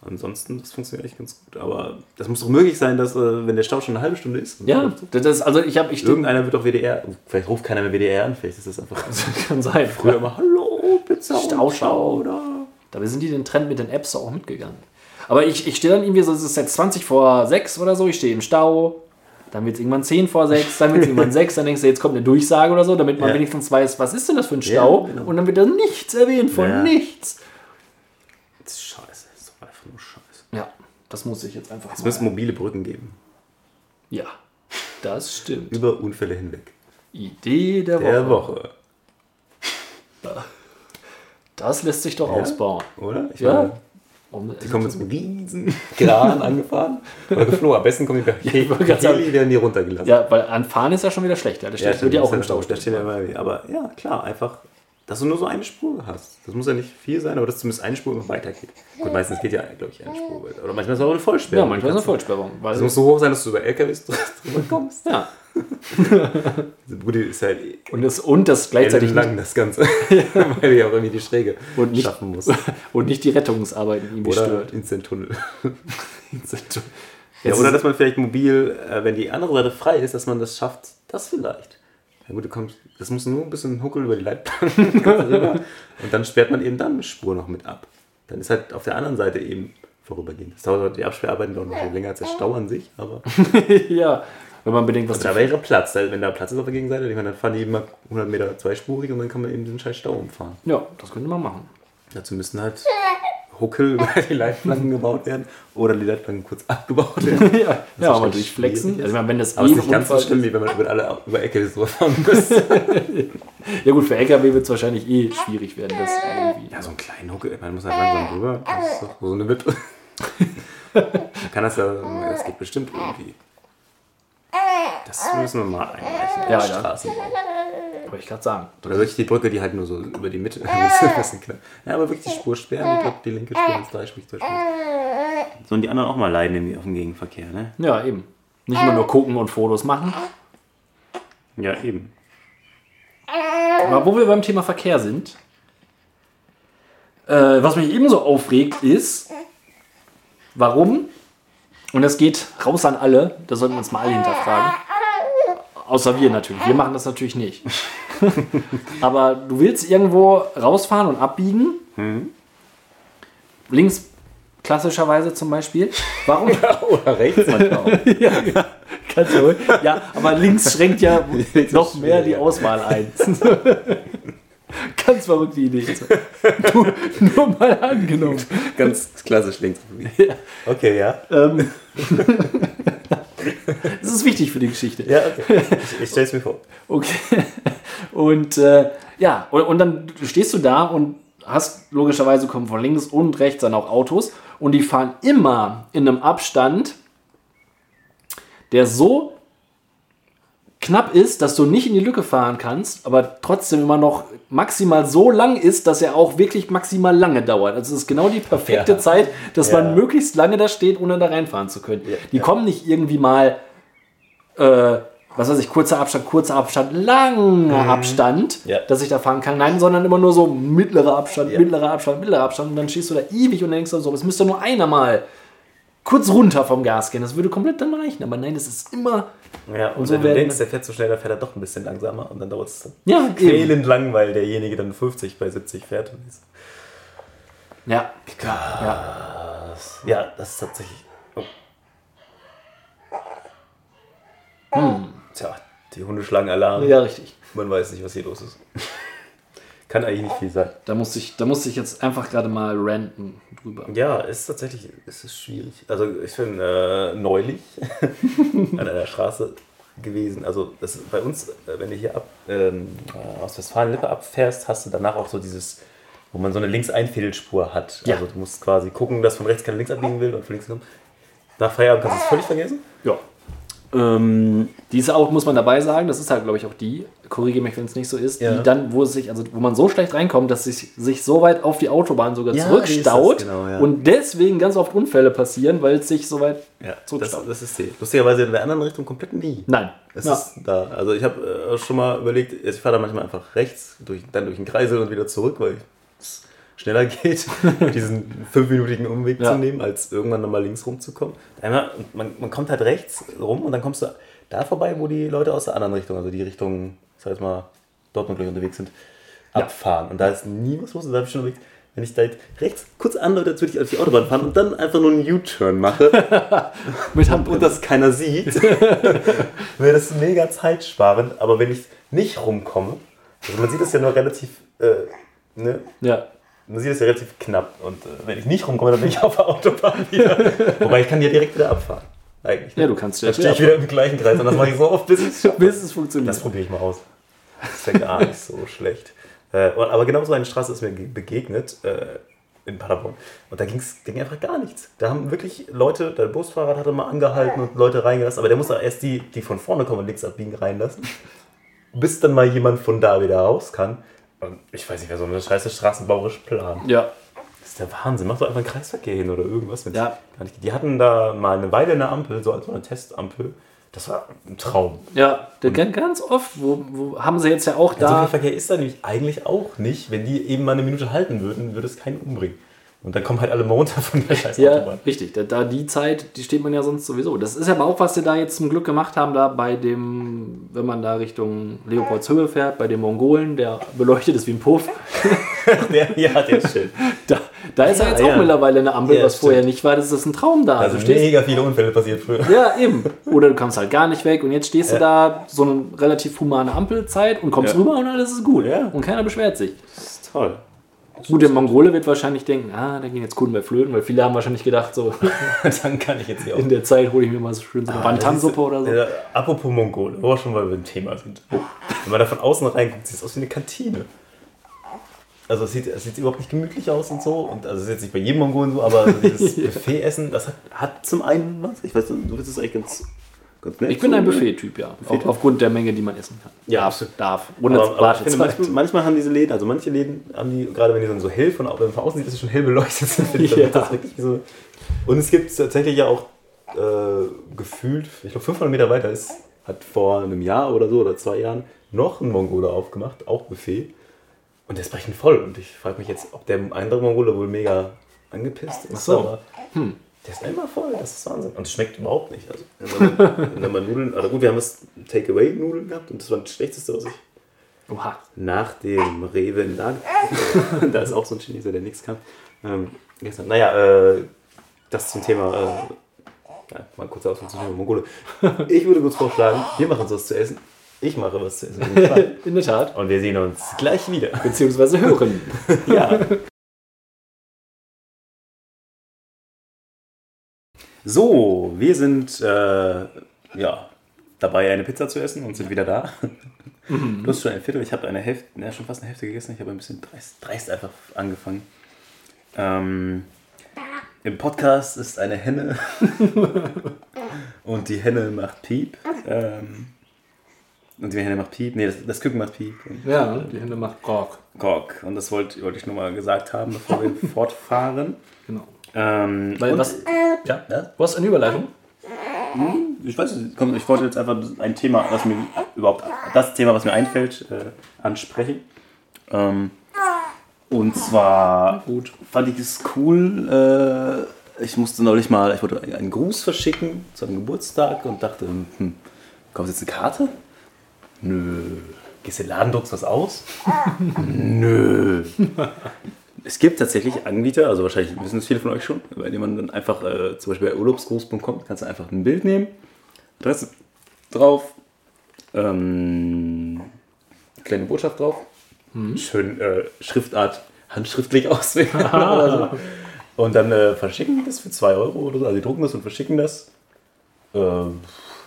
Ansonsten, das funktioniert echt ganz gut. Aber das muss doch möglich sein, dass, äh, wenn der Stau schon eine halbe Stunde ist, Ja, das ist, also ich habe, ich irgendeiner wird auch WDR, vielleicht ruft keiner mehr WDR an, vielleicht ist das einfach [LAUGHS] kann sein. früher immer Hallo, Pizza und Stau, Stau, oder? Dabei sind die den Trend mit den Apps auch mitgegangen. Aber ich, ich stehe dann irgendwie so, es ist jetzt 20 vor 6 oder so, ich stehe im Stau, dann wird es irgendwann 10 vor 6, dann wird es irgendwann [LAUGHS] 6, dann denkst du, jetzt kommt eine Durchsage oder so, damit man Ja. wenigstens weiß, was ist denn das für ein Stau? genau. Und dann wird da nichts erwähnt von Ja. nichts. Das ist scheiße, das ist doch einfach nur scheiße. Ja, das muss ich jetzt einfach Es müssen mobile Brücken geben. Ja, das stimmt. Über Unfälle hinweg. Idee der Woche. Der Woche. Das lässt sich doch ausbauen. Oder? Ich Ja. meine, Um, die kommen mit einem riesen [LAUGHS] Kran [LAUGHS] angefahren. Oder geflogen. Am besten kommen die bei [LAUGHS] gerade sagen- Heli, werden die runtergelassen. ja, weil anfahren ist ja schon wieder schlecht. Ja, das steht, wird ja auch im Stau. Da steht ja immer, aber ja, klar, einfach, dass du nur so eine Spur hast. Das muss ja nicht viel sein, aber dass zumindest eine Spur immer weitergeht. Gut, meistens geht ja, glaube ich, eine Spur weiter. Oder manchmal ist es auch eine Vollsperrung. Ja, manchmal ist eine Vollsperrung. Weil, Es muss so hoch sein, dass du über LKWs drüber kommst. ja. [LAUGHS] Bude ist halt [LAUGHS] Und das, und das gleichzeitig lang das Ganze. [LAUGHS] Weil die auch irgendwie die Schräge Und nicht- schaffen muss. und nicht die Rettungsarbeiten irgendwie Oder stört. Instant-Tunnel. Ja, Jetzt oder dass man vielleicht mobil, äh, wenn die andere Seite frei ist, dass man das schafft. Das vielleicht. Ja gut, du kommst, das muss nur ein bisschen Huckel über die Leitplanken [LAUGHS] rüber. Und dann sperrt man eben dann eine Spur noch mit ab. Dann ist halt auf der anderen Seite eben vorübergehend. Das dauert die Absperrarbeiten dauern noch länger als der Stau an sich, aber [LAUGHS] ja, wenn man bedenkt, was da wäre Platz. Wenn da Platz ist auf der Gegenseite, ich meine, dann fahren die eben mal 100 Meter zweispurig und dann kann man eben den scheiß Stau umfahren. Ja, das könnte man machen. Dazu müssen halt [LAUGHS] Huckel [LAUGHS] über die Leitplanken gebaut werden oder die Leitplanken kurz abgebaut werden. [LAUGHS] ja, ja wahrscheinlich aber durchflexen. Also, wenn das Aber eh ist nicht ganz so schlimm, wie wenn man über alle über LKWs drüber fahren müsste. [LAUGHS] Ja, gut, für LKW wird es wahrscheinlich eh schwierig werden, das irgendwie. Ja, so einen kleinen Huckel, man muss halt langsam rüber. Das ist doch so eine Wippe. Kann das ja, das geht bestimmt irgendwie. Das müssen wir mal einreichen. Ja. Straßenbau. Wollte ich gerade sagen. Oder wirklich die Brücke, die halt nur so über die Mitte. [LAUGHS] Ist knapp. Ja, aber wirklich die Spur sperren, die, Brücke- die linke Spur ins Dreisprich Sollen die anderen auch mal leiden irgendwie auf dem Gegenverkehr, ne? Ja, eben. Nicht immer nur gucken und Fotos machen. Ja, eben. Aber wo wir beim Thema Verkehr sind, äh, was mich ebenso aufregt, ist, warum, und das geht raus an alle, da sollten wir uns mal alle hinterfragen, außer wir natürlich, wir machen das natürlich nicht. [LAUGHS] Aber du willst irgendwo rausfahren und abbiegen, links klassischerweise zum Beispiel, warum [LAUGHS] Oder rechts manchmal. [LAUGHS] Kannst du ruhig. Ja, aber links schränkt ja noch mehr die ja. Auswahl ein. [LAUGHS] Ganz verrückte Idee. Nur, nur mal angenommen. Ganz klassisch links. Okay, ja. Ähm, [LAUGHS] das ist wichtig für die Geschichte. Ja, okay. Ich, ich stelle es mir vor. Okay. Und äh, ja, und, und dann stehst du da und hast logischerweise kommen von links und rechts dann auch Autos und die fahren immer in einem Abstand, der so knapp ist, dass du nicht in die Lücke fahren kannst, aber trotzdem immer noch maximal so lang ist, dass er auch wirklich maximal lange dauert. Also es ist genau die perfekte Ja. Zeit, dass Ja. man möglichst lange da steht, ohne da reinfahren zu können. Ja. Die kommen nicht irgendwie mal äh, was weiß ich, kurzer Abstand, kurzer Abstand, langer Abstand, Ja. dass ich da fahren kann. Nein, sondern immer nur so mittlerer Abstand, mittlerer Abstand, mittlerer Abstand. Und dann stehst du da ewig und denkst dann so, es müsste nur einer mal kurz runter vom Gas gehen. Das würde komplett dann reichen. Aber nein, das ist immer. Ja, und so wenn du denkst, der fährt so schnell, dann fährt er doch ein bisschen langsamer und dann dauert es Ja, quälend lang, weil derjenige dann 50 bei 70 fährt. Und ist. Ja, ja. Ja, das ist tatsächlich. Oh. Die Hunde schlagen Alarm. Ja, richtig. Man weiß nicht, was hier los ist. Kann eigentlich nicht viel sein. Da musste ich, da musste ich jetzt einfach gerade mal ranten drüber. Ja, ist tatsächlich ist es schwierig. Also ich bin äh, neulich [LAUGHS] an einer Straße gewesen. Also das ist bei uns, äh, wenn du hier ab, ähm, äh, aus Westfalen-Lippe abfährst, hast du danach auch so dieses, wo man so eine Links-Einfädelspur hat. Ja. Also du musst quasi gucken, dass von rechts keiner links abbiegen will und von links kommt. Nach Feierabend kannst du es völlig vergessen. Ja. Ähm, diese auch, muss man dabei sagen, das ist halt, glaube ich, auch die, korrigiere mich, wenn es nicht so ist, Ja. die dann, wo es sich, also wo man so schlecht reinkommt, dass es sich, sich so weit auf die Autobahn sogar Ja, zurückstaut die ist das, genau, ja. und deswegen ganz oft Unfälle passieren, weil es sich so weit Ja, das, zurückstaut. das ist die. Lustigerweise in der anderen Richtung komplett nie. Nein. Es ist da. Also ich habe äh, schon mal überlegt, ich fahre da manchmal einfach rechts, durch, dann durch den Kreisel und wieder zurück, weil es schneller geht, [LAUGHS] diesen fünfminütigen Umweg Ja. zu nehmen, als irgendwann nochmal links rumzukommen. Einmal, und man, man kommt halt rechts rum und dann kommst du da vorbei, wo die Leute aus der anderen Richtung, also die Richtung, ich sag jetzt mal, Dortmund gleich unterwegs sind, abfahren. Und da ist nie was los. Und da habe ich schon überlegt, wenn ich da jetzt rechts kurz andeute, als würde ich auf die Autobahn fahren und dann einfach nur einen U-Turn mache, [LAUGHS] Mit und Handbremse. das keiner sieht, [LAUGHS] wäre das mega zeitsparend. Aber wenn ich nicht rumkomme, also man sieht das ja nur relativ, äh, ne? Ja. Man sieht das ja relativ knapp. Und äh, wenn ich nicht rumkomme, dann bin ich auf der Autobahn wieder. [LAUGHS] Wobei ich kann ja direkt wieder abfahren. Eigentlich. ne? Ja, du kannst ja Dann stehe ich wieder im gleichen Kreis und das mache ich so oft, bis ich es [LAUGHS] bis es funktioniert. Das probiere ich mal aus. Das ist ja gar nicht so schlecht. Äh, aber genau so eine Straße ist mir ge- begegnet äh, in Paderborn. Und da ging es einfach gar nichts. Da haben wirklich Leute, der Busfahrer hatte mal angehalten und Leute reingelassen, aber der muss auch erst die, die von vorne kommen und links abbiegen, reinlassen. Bis dann mal jemand von da wieder raus kann. Und ich weiß nicht, wer so eine scheiße straßenbauerisch plant. ja. Das ist der Wahnsinn. Mach doch einfach einen Kreisverkehr hin oder irgendwas. Ja. Die hatten da mal eine Weile eine Ampel, so als so eine Testampel. Das war ein Traum. Ja, der ganz, ganz oft, wo, wo haben sie jetzt ja auch Ja, so viel da. Verkehr ist da nämlich eigentlich auch nicht. Wenn die eben mal eine Minute halten würden, würde es keinen umbringen. Und dann kommen halt alle mal runter von der [LAUGHS] scheiß Ja, Autobahn. richtig. Da, da die Zeit, die steht man ja sonst sowieso. Das ist aber auch, was sie da jetzt zum Glück gemacht haben, da bei dem, wenn man da Richtung Leopoldshöhe fährt, bei den Mongolen, der beleuchtet ist wie ein Puff. [LAUGHS] Der, ja, der ist schön. Da, da ist ja, Ja, jetzt auch ja. mittlerweile eine Ampel, Ja, was stimmt. vorher nicht war. Das ist ein Traum da. Sind stehst, mega viele Unfälle passiert früher. ja, eben. Oder du kommst halt gar nicht weg und jetzt stehst du da so eine relativ humane Ampelzeit und kommst rüber und alles ist gut. Ja. Und keiner beschwert sich. Das ist toll. Gut, der Mongole wird wahrscheinlich denken, ah, da gehen jetzt Kunden bei Flöten, weil viele haben wahrscheinlich gedacht, so [LAUGHS] dann kann ich jetzt hier auch. in der Zeit hole ich mir mal so schön so eine Bantansuppe oder so. Äh, apropos Mongole, wo wir schon mal beim Thema sind. Wenn man da von außen reinguckt, sieht es aus wie eine Kantine. Also es sieht, es sieht überhaupt nicht gemütlich aus und so. Und also es ist jetzt nicht bei jedem Mongolen so, aber dieses [LAUGHS] Buffet-Essen, das hat, hat zum einen was. Ich weiß, du findest es eigentlich ganz. Ich bin so, ein ne? Buffet-Typ, ja. Auf, Buffet-Typ? aufgrund der Menge, die man essen kann. Ja, darf, absolut. darf. Ohne Aber, aber finde, manchmal, manchmal haben diese Läden, also manche Läden haben die, gerade wenn die dann so hell von, au- von außen sieht, dass sie schon hell beleuchtet Ja. wird das wirklich so. Und es gibt tatsächlich ja auch äh, gefühlt, ich glaube 500 Meter weiter ist, hat vor einem Jahr oder so oder zwei Jahren noch ein Mongole aufgemacht, auch Buffet. Und der ist brechend voll. Und ich frage mich jetzt, ob der andere Mongole wohl mega angepisst ist. so. Aber der ist immer voll, das ist Wahnsinn. Und es schmeckt überhaupt nicht. Also, wenn man, [LAUGHS] wenn man Nudeln, also gut, wir haben das Takeaway-Nudeln gehabt und das war das Schlechteste, was ich Oha. nach dem Rewe in Lager. [LAUGHS] da ist auch so ein Chineser, der nichts kann. Ähm, gestern, naja, äh, das zum Thema. Äh, ja, mal kurz Ausflug zum Thema Mongole. Ich würde kurz vorschlagen, wir machen uns was zu essen. Ich mache was zu essen. [LAUGHS] In der Tat. Und wir sehen uns gleich wieder. Beziehungsweise hören. Ja. So, wir sind äh, ja, dabei, eine Pizza zu essen und sind wieder da. Du hast schon ein Viertel, ich habe eine Hälfte, ja, schon fast eine Hälfte gegessen. Ich habe ein bisschen dreist, dreist einfach angefangen. Ähm, Im Podcast ist eine Henne [LAUGHS] und die Henne macht Piep. Ähm, und die Henne macht Piep. Nee, das, das Küken macht Piep. Und Ja, die Hände macht Rock. Gog. Und das wollte, wollte ich nur mal gesagt haben, bevor wir [LAUGHS] fortfahren. Genau. Ähm, Weil was. Ja, Ja? du hast eine Überleitung. Ich weiß nicht, komm, ich wollte jetzt einfach ein Thema, was mir überhaupt, das Thema, was mir einfällt, äh, ansprechen. Ähm, und zwar Gut. fand ich es cool, äh, ich musste neulich mal, ich wollte einen Gruß verschicken zu einem Geburtstag und dachte, hm, kommt jetzt eine Karte? Nö. Gehst du in den Laden, druckst was aus? [LAUGHS] Nö. Es gibt tatsächlich Anbieter, also wahrscheinlich wissen es viele von euch schon, bei denen man dann einfach, äh, zum Beispiel bei urlaubsgruß.com, kannst du einfach ein Bild nehmen, Adresse drauf, Ähm, kleine Botschaft drauf. Schön äh, Schriftart handschriftlich [LAUGHS] auswählen oder so. Und dann äh, verschicken das für 2 Euro oder so. Also die drucken das und verschicken das. Ähm,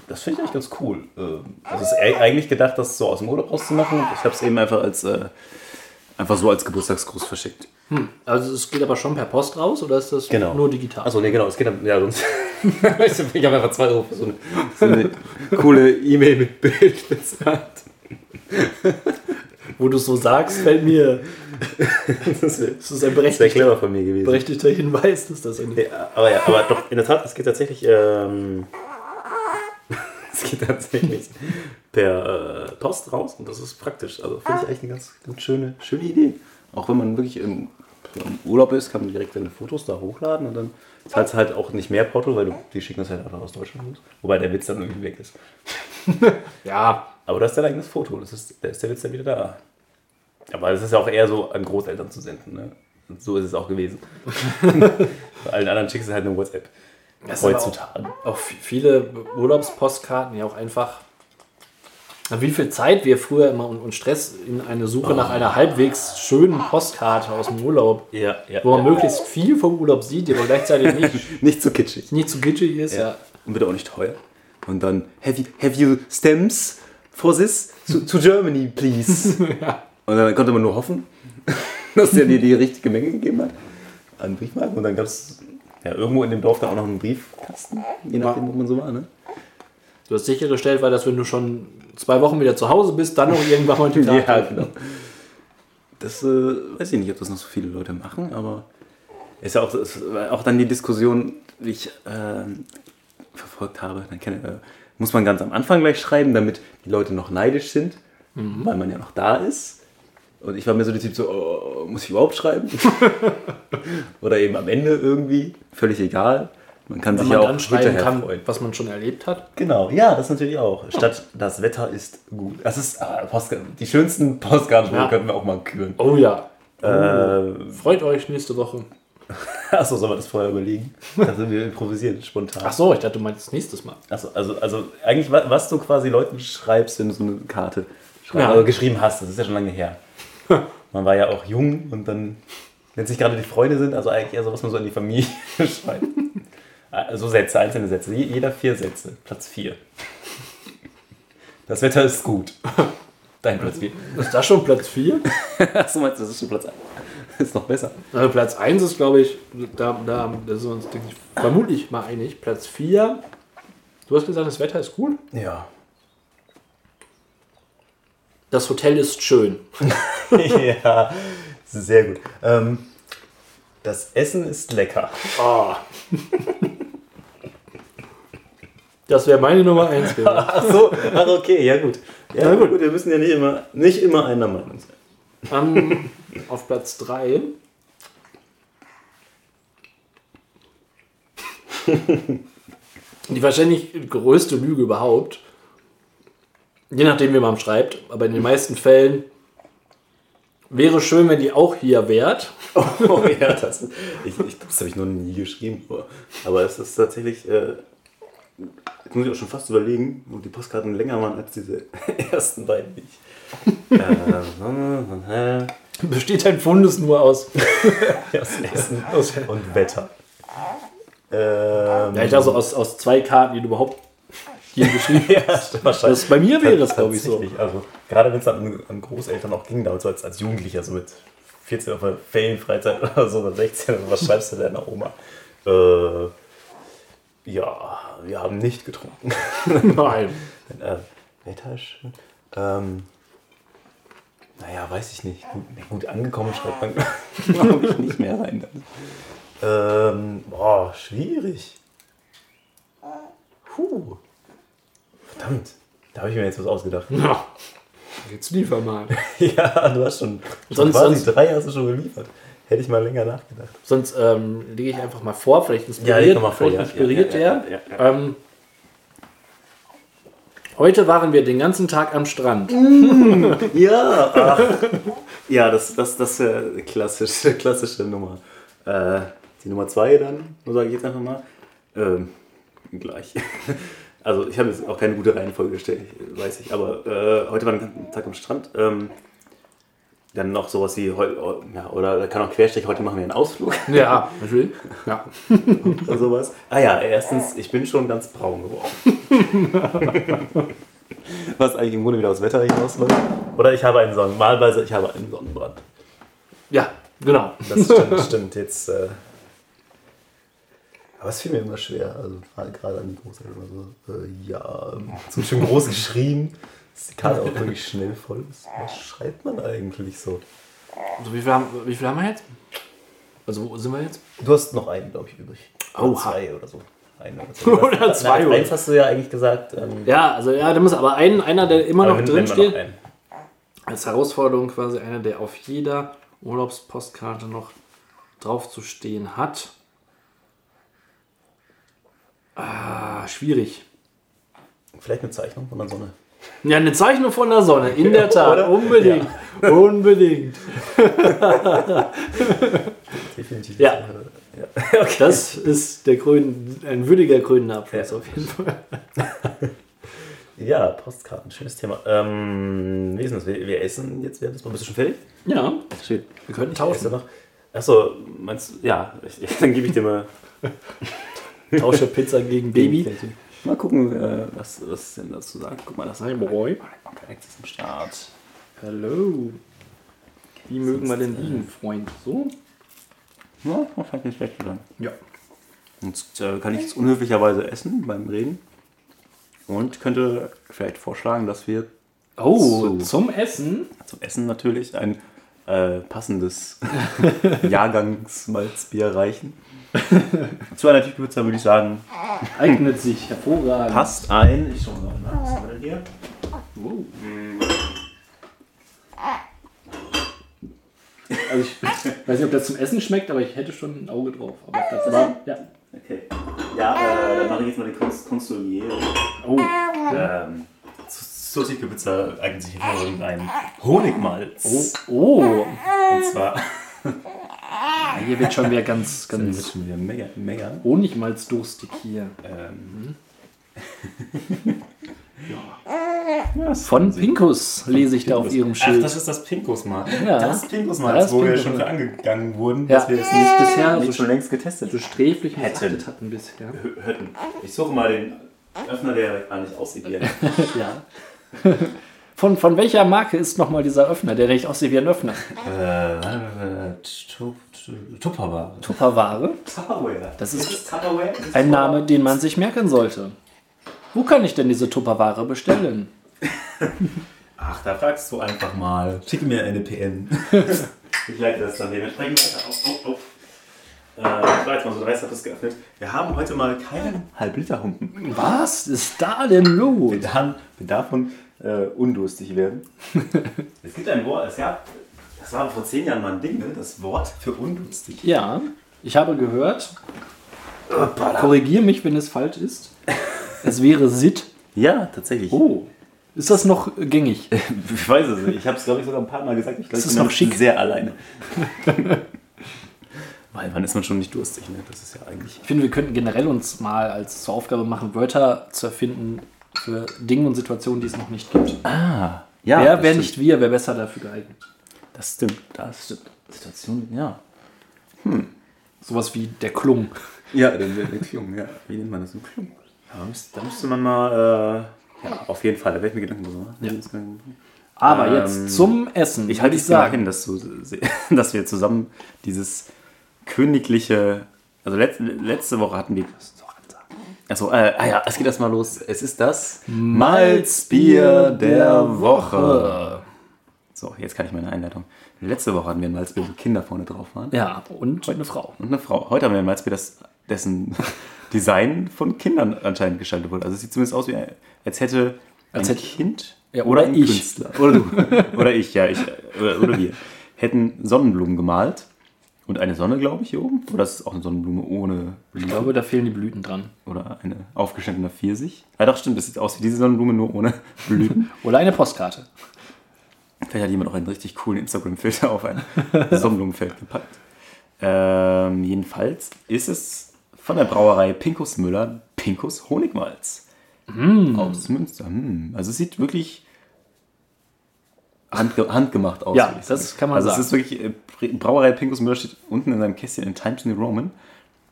das finde ich eigentlich ganz cool. Ähm, also es ist e- eigentlich gedacht, das so aus dem Urlaub rauszumachen. Ich habe es eben einfach als äh, einfach so als Geburtstagsgruß verschickt. Also es geht aber schon per Post raus oder ist das Genau. nur digital? Achso, nee, genau, es geht ja, sonst. [LAUGHS] ich habe einfach 2 Euro für so eine, so eine [LAUGHS] coole E-Mail mit Bild bezahlt. Wo du so sagst, fällt mir, [LAUGHS] Das ist ein berechtigter, clever von mir gewesen. berechtigter Hinweis, dass das Ja, aber ja, aber doch, in der Tat, es geht tatsächlich, ähm, es geht tatsächlich per äh, Post raus und das ist praktisch. Also finde ich eigentlich eine ganz, ganz schöne, schöne Idee. Auch wenn man wirklich im, im Urlaub ist, kann man direkt seine Fotos da hochladen und dann zahlt es halt auch nicht mehr Porto, weil du, die schicken das halt einfach aus Deutschland los. Wobei der Witz dann irgendwie weg ist. [LAUGHS] Ja, Aber das ist dein eigenes Foto, das ist, da ist der Witz dann wieder da. Aber das ist ja auch eher so an Großeltern zu senden. Ne? Und so ist es auch gewesen. [LAUGHS] Bei allen anderen schickst du halt eine WhatsApp. Das Heutzutage. auch f- viele Urlaubspostkarten ja auch einfach. Wie viel Zeit wir früher immer und, und Stress in eine Suche nach einer halbwegs schönen Postkarte aus dem Urlaub, Ja, ja. wo man ja. möglichst viel vom Urlaub sieht, die aber gleichzeitig nicht, [LAUGHS] Nicht zu kitschig. nicht zu kitschig ist. Ja. Und wird auch nicht teuer. Und dann, have you, have you stamps for this? To, to Germany, please. [LAUGHS] Und dann konnte man nur hoffen, [LAUGHS] dass der dir die richtige Menge gegeben hat an Briefmarken. Und dann gab es ja, irgendwo in dem Dorf dann auch noch einen Briefkasten, je nachdem, wo man so war. Ne? Du hast sichergestellt, weil dass wenn du schon zwei Wochen wieder zu Hause bist, dann noch irgendwann mal die [LAUGHS] Ja, genau. Das äh, weiß ich nicht, ob das noch so viele Leute machen, aber ist ja auch, ist auch dann die Diskussion, die ich ähm, verfolgt habe. Dann kenne, äh, muss man ganz am Anfang gleich schreiben, damit die Leute noch neidisch sind, weil man ja noch da ist. Und ich war mir so der Typ so, oh, muss ich überhaupt schreiben? [LAUGHS] Oder eben am Ende irgendwie, völlig egal. Man kann Wenn sich man ja auch dann schreiben kann, freuen. was man schon erlebt hat. Genau, ja, das natürlich auch. Statt das Wetter ist gut. Das ist ah. Die schönsten Postkarten Ja. könnten wir auch mal küren. Oh ja. Äh, Freut euch nächste Woche. [LAUGHS] achso, sollen wir das vorher überlegen? Also wir improvisieren spontan. Ach so, ich dachte, du meinst nächstes Mal. Achso, also, also eigentlich, wa- was du quasi Leuten schreibst, wenn du so eine Karte schreibst, Ja. also geschrieben hast, das ist ja schon lange her. [LAUGHS] Man war ja auch jung und dann, wenn es nicht gerade die Freunde sind, also eigentlich eher so, was man so an die Familie [LAUGHS] schreibt. Also Sätze, einzelne Sätze. Je- Jeder vier Sätze. Platz vier. Das Wetter ist gut. [LAUGHS] Dein Platz vier. Ist das schon Platz 4? Achso, meinst du, das ist schon Platz 1? Ist noch besser. Also Platz 1 ist, glaube ich, da, da, da sind wir uns denke ich, vermutlich mal einig. Platz 4, du hast gesagt, das Wetter ist gut. Ja. Das Hotel ist schön. [LAUGHS] ja, sehr gut. Ähm, das Essen ist lecker. Ah. Das wäre meine Nummer 1 [LAUGHS] gewesen. Ach so, ach okay, ja gut. Ja, gut. wir müssen ja nicht immer, nicht immer einer Meinung sein. Ähm, auf Platz 3. [LAUGHS] Die wahrscheinlich größte Lüge überhaupt. Je nachdem, wie man schreibt, aber in den meisten Fällen wäre schön, wenn die auch hier wärt. [LAUGHS] Oh ja, das, ich, ich, das habe ich noch nie geschrieben. Aber- es ist tatsächlich, äh, jetzt muss ich auch schon fast überlegen, wo die Postkarten länger waren als diese [LAUGHS] ersten beiden. die Ich, äh, Besteht ein Fundes nur aus. [LAUGHS] aus Essen und Wetter. Ähm, ja, ich glaube, so aus, aus zwei Karten, die du überhaupt hier geschrieben [LAUGHS] ja, wahrscheinlich. Das bei mir wäre es, glaube ich, so. Also, gerade wenn es dann an, an Großeltern auch ging, damals so als, als Jugendlicher, so mit 14 auf der Ferienfreizeit [LAUGHS] oder so, oder 16, also was schreibst du deiner Oma? Äh, ja, wir haben nicht getrunken. [LAUGHS] Nein. äh, Wetter ist schön. Ähm, naja, weiß ich nicht. Gut, gut angekommen schreibt man, glaube ich, nicht mehr rein. Ähm, boah, schwierig. Puh. Verdammt, da habe ich mir jetzt was ausgedacht. Ja. [LAUGHS] Jetzt liefer mal. [LAUGHS] Ja, du hast schon, schon Sonst- quasi sonst- drei hast du schon geliefert. Hätte ich mal länger nachgedacht. Sonst ähm, lege ich einfach mal vor, vielleicht Ja, inspiriert, mal vor, vielleicht ja. inspiriert Ja, ja, der. ja, ja, Ähm, heute waren wir den ganzen Tag am Strand. Ja, ach. [LAUGHS] ja, das, das, das ist ja klassische, klassische Nummer. Äh, die Nummer zwei dann, so sage ich jetzt einfach mal. Ähm, gleich. Also ich habe jetzt auch keine gute Reihenfolge gestellt, weiß ich. Aber äh, heute war ein Tag am Strand. Ähm, dann noch sowas wie heute, ja, oder da kann auch Querstrich, heute machen wir einen Ausflug Ja, natürlich. Ja. [LAUGHS] oder sowas. Ah ja, erstens, ich bin schon ganz braun geworden. [LAUGHS] Was eigentlich im Grunde wieder aufs Wetter hinausläuft. Oder ich habe einen Sonnen, malweise ich habe einen Sonnenbrand. Ja, genau. Das stimmt, stimmt. Jetzt. Äh aber es fiel mir immer schwer. Also gerade an die Großeltern immer so, äh, ja, so schön groß geschrieben, dass die Karte auch wirklich schnell voll ist. Was schreibt man eigentlich so? Also wie, viel haben, wie viel haben wir jetzt? Also wo sind wir jetzt? Du hast noch einen, glaube ich, übrig. Oder Oha. zwei oder so. Einen oder zwei. [LAUGHS] Oder zwei, Nein, oder? Eins hast du ja eigentlich gesagt. Ähm, Ja, also ja, da muss aber ein, einer, der immer noch drin steht, einen. als Herausforderung quasi einer, der auf jeder Urlaubspostkarte noch drauf zu stehen hat. Ah, schwierig. Vielleicht eine Zeichnung von der Sonne. Ja, eine Zeichnung von der Sonne, in der [LAUGHS] Tat. Oder? Unbedingt. Unbedingt. [LAUGHS] Definitiv. Ja. ja. [LAUGHS] okay. Das ist der grün, ein würdiger grüner Abschluss auf jeden Fall. Ja, Postkarten, schönes Thema. Ähm, wie ist das? Wir, wir essen jetzt während des Bist du schon fertig? Ja, Steht. wir könnten tauschen. Achso, meinst du? Ja, ich, dann gebe ich dir mal. Tausche Pizza gegen Baby. Mal gucken, äh, was, was denn dazu sagt. Guck mal, das Hi, Boy. Access am Start. Hallo. Wie mögen wir denn liegen, Freund? So? Ja, das fand ich nicht schlecht sein. Ja. Jetzt äh, kann ich jetzt unhöflicherweise essen beim Reden. Und könnte vielleicht vorschlagen, dass wir Oh, So. zum Essen? zum Essen natürlich ein äh, passendes [LAUGHS] Jahrgangsmalzbier reichen. [LAUGHS] Zu einer Tiefkühlpizza würde ich sagen, Eignet sich hervorragend. passt ein. Ich schau mal nach, was haben wir denn hier? Wow. Also ich weiß nicht, ob das zum Essen schmeckt, aber ich hätte schon ein Auge drauf. Aber das war, ja. Okay. Ja, äh, dann mache ich jetzt mal den Constolier. Oh, Ähm, zu- zur Tiefkühlpizza eignet sich hervorragend ein Honigmalz. oh. Und zwar, [LAUGHS] Ja, hier wird schon wieder ganz, [LAUGHS] dann wird ganz schon wieder mega, mega. Honigmalzdurstig hier. Ähm, [LAUGHS] Von Pinkus lese ich da auf ihrem Ach, Schild. das ist das Pinkusmalz. Ja. Das Pinkusmalz, Das wo wir Pinkus- schon für angegangen wurden, Ja, dass wir es nicht bisher nicht so, schon längst getestet so sträflich Hätten. hatten bisher. hätten. Ich suche mal den Öffner, der gar nicht aussieht ein [LAUGHS] Ja. Von, von welcher Marke ist nochmal dieser Öffner, der nicht aussieht wie ein Öffner? äh, Tup- Tupperware. Tupperware. Tupperware. Das ist Tupperware? ein Name, den man sich merken sollte. Wo kann ich denn diese Tupperware bestellen? [LAUGHS] Ach, da fragst du einfach mal. Schicke mir eine PN. [LAUGHS] ich leite das dann dementsprechend weiter. Auf, auf, auf. Äh, ich war jetzt mal so dreist, hab das geöffnet. Wir haben heute mal keinen Halbliter-Humpen. Was ist da denn los? Wir, dann, wir davon äh, undurstig werden. [LAUGHS] es gibt ein Wort, es gab, das war vor zehn Jahren mal ein Ding, ne? das Wort für undurstig. Ja, ich habe gehört, korrigier mich, wenn es falsch ist. [LAUGHS] Es wäre Sit. Ja, tatsächlich. Oh, ist das noch gängig? [LAUGHS] Ich weiß es nicht. Ich habe es, glaube ich, sogar ein paar Mal gesagt. Ich glaube, ich ist bin noch schick. sehr alleine. Weil wann ist man schon nicht durstig? Ne? Das ist ja eigentlich. Ich finde, wir könnten generell uns mal als zur Aufgabe machen, Wörter zu erfinden für Dinge und Situationen, die es noch nicht gibt. Ah, ja. wer stimmt. nicht wir, wer besser dafür geeignet? Das stimmt. Das stimmt. Situation, ja. Sowas wie der Klung. Ja, [LAUGHS] dann wäre der Klung, ja. Wie nennt man das? Ein Klung. Ja, da müsste, da müsste man mal. Äh, ja, auf jeden Fall. Da werde ich mir Gedanken drüber machen. Aber Ähm, jetzt zum Essen. Ich halte es mal hin, dass, du, [LAUGHS] dass wir zusammen dieses königliche. Also letzte, letzte Woche hatten wir. Achso, äh, ah ja, es geht erstmal los. Es ist das Malzbier der Woche. So, jetzt kann ich meine Einleitung. Letzte Woche hatten wir ein Malzbier, wo Kinder vorne drauf waren. Ja, und eine Frau. Und eine Frau. Heute haben wir ein Malzbier, das, dessen [LAUGHS] Design von Kindern anscheinend gestaltet wurde. Also es sieht zumindest aus, wie ein- als hätte ein Als hätte- Kind Ja, oder oder ein ich. Künstler. Oder du. [LAUGHS] oder ich, ja. Ich, oder, oder wir. Hätten Sonnenblumen gemalt. Und eine Sonne, glaube ich, hier oben. Oder ist es auch eine Sonnenblume ohne Ich Blüten? glaube, da fehlen die Blüten dran. Oder eine aufgeschnittene Pfirsich. Ah, doch, stimmt. Das sieht aus wie diese Sonnenblume, nur ohne [LAUGHS] Blüten. Oder eine Postkarte. Vielleicht hat jemand auch einen richtig coolen Instagram-Filter auf ein [LAUGHS] Sonnenblumenfeld gepackt. Ähm, jedenfalls ist es von der Brauerei Pinkus Müller Pinkus Honigmalz. Aus Münster. Hm. Also es sieht wirklich handge handgemacht aus. Ja, das sagen. kann man also sagen. es ist wirklich, äh, Brauerei Pinkus Müller steht unten in seinem Kästchen in Times New Roman,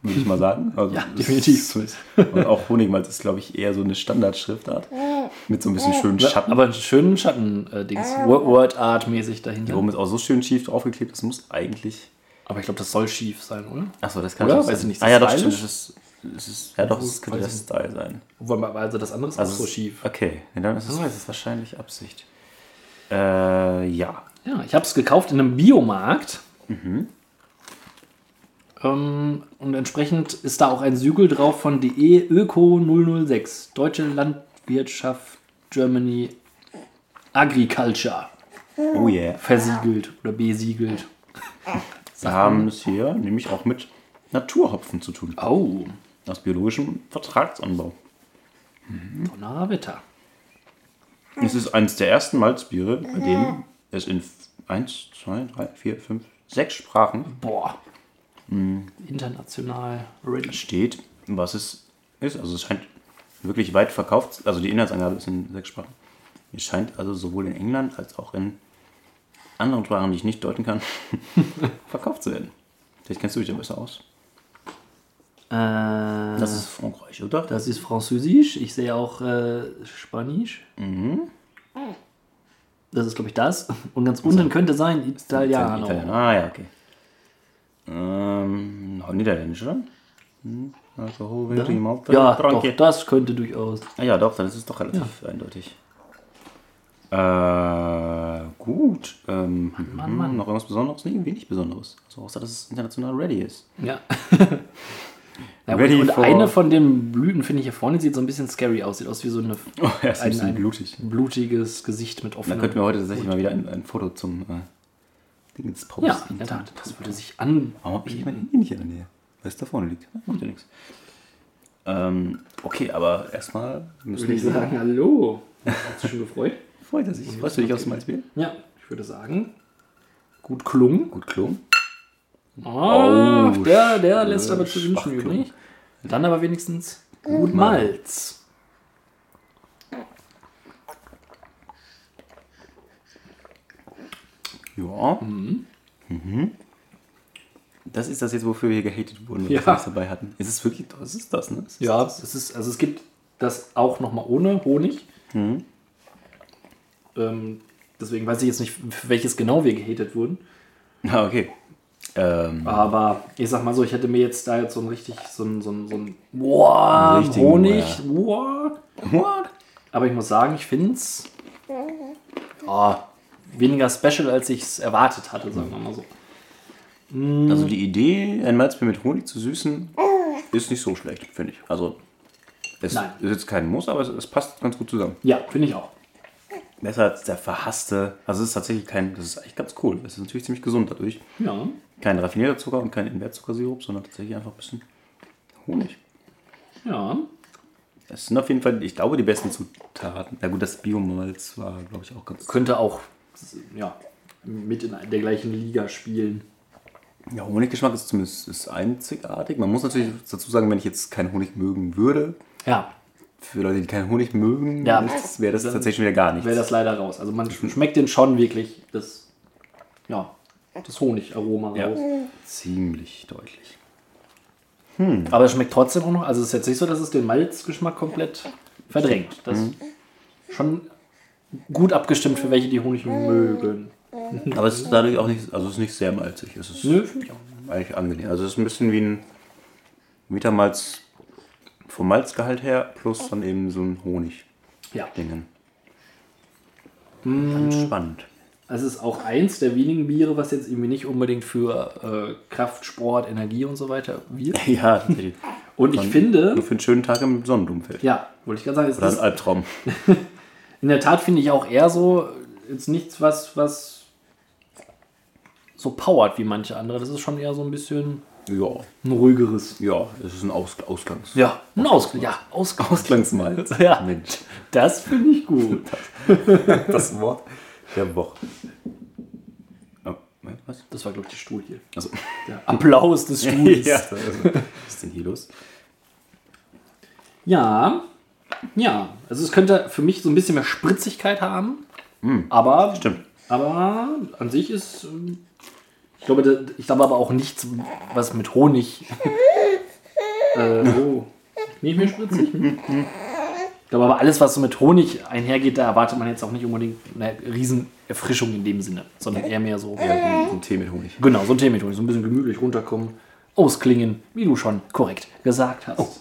würde ich mal [LAUGHS] sagen. Also Ja, definitiv. Ist, und auch Honigmalz ist, glaube ich, eher so eine Standardschriftart. Mit so ein bisschen schönen Schatten. Aber einen schönen Schatten-Dings. Word Art-mäßig dahinter. Warum ist auch so schön schief draufgeklebt, das muss eigentlich. Aber ich glaube, das soll schief sein, oder? Achso, das kann Oder? Weiß sein. ich nicht, Ah ja, doch, stimmt. Das ist, das ist, ja, doch, das könnte der Style sein. Wobei, also das andere ist Also auch so es- schief. Okay, ja, dann ist es, ist es wahrscheinlich Absicht. Äh, ja. Ja, ich habe es gekauft in einem Biomarkt. Ähm, und entsprechend ist da auch ein Siegel drauf von DE Öko 006. Deutsche Landwirtschaft Germany Agriculture. Oh yeah. Versiegelt oder besiegelt. [LAUGHS] Wir haben es hier nämlich auch mit Naturhopfen zu tun. Oh, Aus biologischem Vertragsanbau. Donnerwetter. Es ist eines der ersten Malzbiere, bei denen es in 1, 2, 3, 4, 5, 6 Sprachen Boah. International ready. steht, was es ist. Also es scheint wirklich weit verkauft, also die Inhaltsangabe ist in sechs Sprachen. Es scheint also sowohl in England als auch in anderen Sprachen, die ich nicht deuten kann, [LAUGHS] verkauft zu werden. Vielleicht kennst du dich ja besser aus. Äh, Das ist Frankreich, oder? das ist Französisch. Ich sehe auch äh, Spanisch. Das ist, glaube ich, das. Und ganz unten könnte sein Italiano. Italiener. Ah ja, okay. Ähm, Niederländisch, oder? Hm, Alkohol, Windring, Malta, Ja, Franke. doch, das könnte durchaus. Ah ja, doch, dann ist es doch relativ eindeutig. Äh, gut. Ähm, Mann, Mann. Noch irgendwas Besonderes? Nee, wenig Besonderes. Also außer, dass es international ready ist. Ja. [LAUGHS] ja Ready und und eine von den Blüten, finde ich hier vorne, sieht so ein bisschen scary aus. Sieht aus wie so eine, [LAUGHS] Oh, ja, ein ein, bisschen ein blutig. blutiges Gesicht mit Da offenem. könnten wir heute tatsächlich mal wieder ein, ein Foto zum äh, Dingens posten. ja, in der Tat. Das würde sich an. Warum habe ich mein Handy nicht in der Nähe? Weil es da vorne liegt. Macht ja nichts. Ähm, okay, aber erstmal müssen Würde ich wir sagen, hallo. Hast du schon gefreut? Freut er sich. Freust du dich aufs Malzbier? Ja, ich würde sagen, gut klungen. Gut klungen. Oh, Oh, der, der lässt aber zu wünschen übrig. Dann aber wenigstens gut Malz. Ja. Mhm. Das ist das jetzt, wofür wir gehatet wurden, Ja. wir es dabei hatten. Ist es wirklich, das ist das, ne? Das ist Ja, das. es ist, also es gibt das auch nochmal ohne Honig. Ähm, deswegen weiß ich jetzt nicht, für welches genau wir gehatet wurden. Ah, okay. Ähm, Aber ich sag mal so, ich hätte mir jetzt da jetzt so ein richtig, so ein, so ein, so ein wow, Honig, ja. what? Aber ich muss sagen, ich finde es weniger special, als ich es erwartet hatte, sagen wir mal so. Also die Idee, ein Malzbier mit Honig zu süßen, ist nicht so schlecht, finde ich. Also es Nein. ist jetzt kein Muss, aber es, es passt ganz gut zusammen. Ja, finde ich auch. Besser als der verhasste, also es ist tatsächlich kein, das ist eigentlich ganz cool. Es ist natürlich ziemlich gesund dadurch. Ja. Kein raffinierter Zucker und kein Invertzuckersirup, sondern tatsächlich einfach ein bisschen Honig. Ja. Das sind auf jeden Fall, ich glaube, die besten Zutaten. Na gut, das Biomalz war, glaube ich, auch ganz Könnte auch ja, mit in der gleichen Liga spielen. Ja, Honiggeschmack ist zumindest ist einzigartig. Man muss natürlich dazu sagen, wenn ich jetzt keinen Honig mögen würde, Ja, für Leute, die keinen Honig mögen, Ja. wäre das tatsächlich wieder gar nichts. wäre das leider raus. Also man schmeckt den schon wirklich das, ja, das Honigaroma ja, raus. ziemlich deutlich. Aber es schmeckt trotzdem auch noch. Also es ist jetzt nicht so, dass es den Malzgeschmack komplett verdrängt. Das ist schon gut abgestimmt für welche, die Honig mögen. [LAUGHS] Aber es ist dadurch auch nicht, also es ist nicht sehr malzig. Es ist Nö, eigentlich angenehm. Also es ist ein bisschen wie ein Vitamalz vom Malzgehalt her, plus dann eben so ein Honig-Dingen. Ja. Ganz spannend. Also es ist auch eins der wenigen Biere, was jetzt irgendwie nicht unbedingt für äh, Kraft, Sport, Energie und so weiter wird. [LAUGHS] Ja, tatsächlich. Und ich finde, Nur für einen schönen Tag im Sonnenumfeld. ja, wollte ich gerade sagen, es Oder ein Albtraum. [LAUGHS] In der Tat finde ich auch eher so, jetzt nichts, was, was so powert wie manche andere. Das ist schon eher so ein bisschen Ja. ein ruhigeres. Ja, es ist ein Aus Ausgangs. Ja, ein Ausgleich. Ja, Ausgleich. [LAUGHS] Ausgangsmalz. Ja. Mensch. Das finde ich gut. [LAUGHS] Das Wort der Woche. Oh, was? Das war, glaube ich, der Stuhl hier. Also, Der Applaus des [LAUGHS] Stuhls. ja. ja. Was ist denn hier los? Ja, also es könnte für mich so ein bisschen mehr Spritzigkeit haben. aber, Stimmt. aber an sich ist. Ich glaube, da- ich glaube aber auch nichts, was mit Honig. [LAUGHS] äh, oh, nicht mehr spritzig? Ich glaube aber alles, was so mit Honig einhergeht, da erwartet man jetzt auch nicht unbedingt eine Riesenerfrischung in dem Sinne, sondern eher mehr so. So ein Tee mit Honig. Genau, so ein Tee mit Honig, so ein bisschen gemütlich runterkommen, ausklingen, wie du schon korrekt gesagt hast.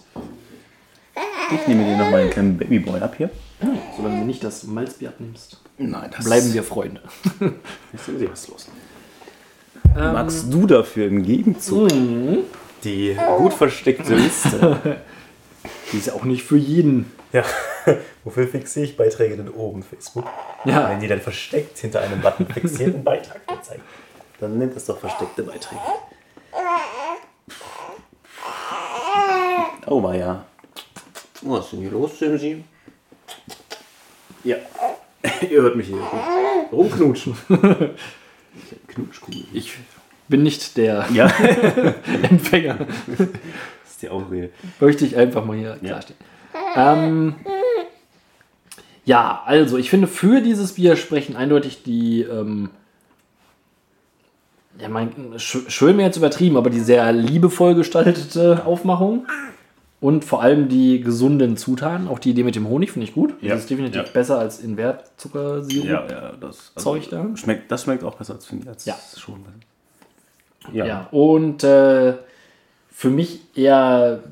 Ich nehme dir noch mal einen kleinen Babyboy ab hier. Solange du nicht das Malzbier abnimmst, Nein, das bleiben wir Freunde. Ist sowieso was los. Magst du dafür im Gegenzug die gut versteckte Liste? [LAUGHS] Die ist ja auch nicht für jeden. ja. [LAUGHS] Wofür fixiere ich Beiträge denn oben, Facebook? Ja. Wenn die dann versteckt hinter einem Button fixierten [LAUGHS] Beitrag anzeigen, dann nennt es doch versteckte Beiträge. Oh, war ja. Was ist denn hier los, Simsi? Ja. Ihr hört mich hier rumknutschen. Knutschkugel. Ich bin nicht der Ja, [LAUGHS] Empfänger. das ist die Ausrede. Möchte ich einfach mal hier klarstellen. Ähm, ja, also ich finde, für dieses Bier sprechen eindeutig die, ähm, ja, mein, sch- schön mir jetzt übertrieben, aber die sehr liebevoll gestaltete Aufmachung und vor allem die gesunden Zutaten. Auch die Idee mit dem Honig finde ich gut. Ja, Das ist definitiv ja. besser als Invertzuckersirup. Ja, ja, das Zeug da? Schmeckt, das schmeckt auch besser als finde ich. als Ja. schon. Ja, und äh, für mich eher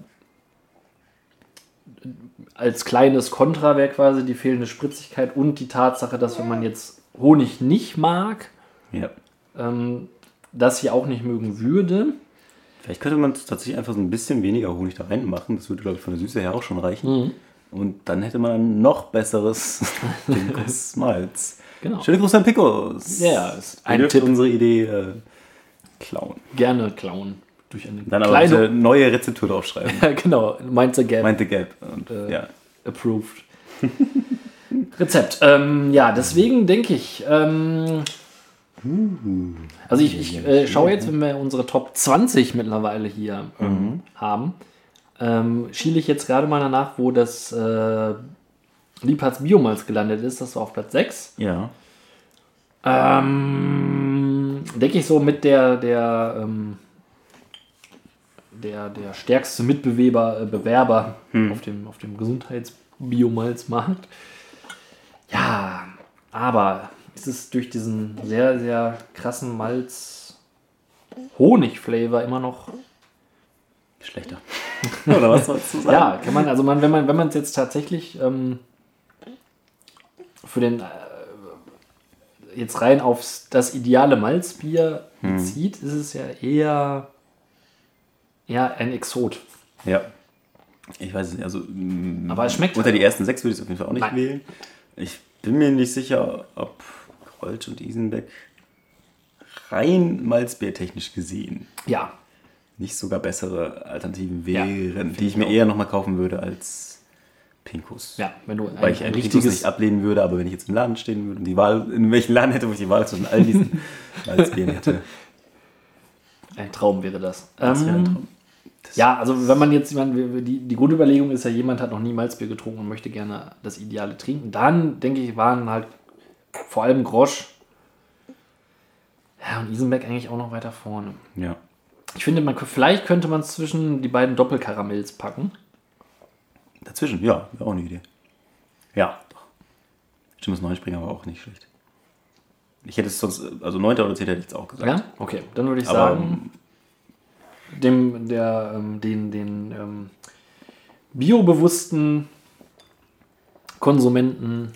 als kleines Kontra wäre quasi die fehlende Spritzigkeit und die Tatsache, dass wenn man jetzt Honig nicht mag, ja. ähm, das hier auch nicht mögen würde. Vielleicht könnte man tatsächlich einfach so ein bisschen weniger Honig da reinmachen. Das würde, glaube ich, von der Süße her auch schon reichen. Und dann hätte man ein noch besseres [LAUGHS] Pinkos Malz. Genau. Schöne Grüße an Picos. Ja, ist ein Tipp. unsere Idee äh, klauen. Gerne klauen. Durch eine Dann aber kleine. neue Rezeptur draufschreiben. Ja, [LAUGHS] genau, meint the gap. Meint the Gap. Und, Äh, ja. approved. [LAUGHS] Rezept. Ähm, ja, deswegen denke ich. Ähm, also ich, ich äh, schaue jetzt, wenn wir unsere Top 20 mittlerweile hier ähm, haben, ähm, schiele ich jetzt gerade mal danach, wo das äh, Liebhards Biomalz gelandet ist. Das war auf Platz 6. ja. Ähm, denke ich so mit der, der, ähm, der, der stärkste Mitbewerber äh, Bewerber auf dem, auf dem Gesundheitsbiomalzmarkt. Ja, aber ist durch diesen sehr, sehr krassen Malz Honig-Flavor immer noch. Schlechter. [LAUGHS] Oder was sollst du sagen? Ja, kann man, also man, wenn man wenn man es jetzt tatsächlich ähm, für den äh, jetzt rein auf das ideale Malzbier bezieht, ist es ja eher, eher ein Exot. Ja. Ich weiß es nicht. Also, mm, Aber es schmeckt Unter halt. die ersten sechs würde ich es auf jeden Fall auch nicht Nein. wählen. Ich bin mir nicht sicher, ob Krolsch und Isenbeck rein malzbiertechnisch gesehen Ja, nicht sogar bessere Alternativen Ja, wären, die ich mir auch. eher nochmal kaufen würde als Pinkus. ja, wenn du ein, Weil ich ein Pinkus richtiges nicht ablehnen würde, aber wenn ich jetzt im Laden stehen würde und die Wahl, in welchen Laden hätte, wo ich die Wahl zwischen all diesen [LAUGHS] Malzbieren hätte, ein Traum wäre das. das wäre ein Ähm, Traum. Ja, also wenn man jetzt, die, die Grundüberlegung ist ja, jemand hat noch nie Malzbier getrunken und möchte gerne das Ideale trinken. Dann, denke ich, waren halt vor allem Grosch ja, und Isenbeck eigentlich auch noch weiter vorne. Ja. Ich finde, man, vielleicht könnte man es zwischen die beiden Doppelkaramells packen. Dazwischen, ja, wäre auch eine Idee. Ja, doch. Stimmt, Neuspringer war auch nicht schlecht. Ich hätte es sonst, also 9. oder 10. hätte ich jetzt auch gesagt. Ja? Okay, dann würde ich Aber sagen, dem, der, ähm, den, den ähm, biobewussten Konsumenten,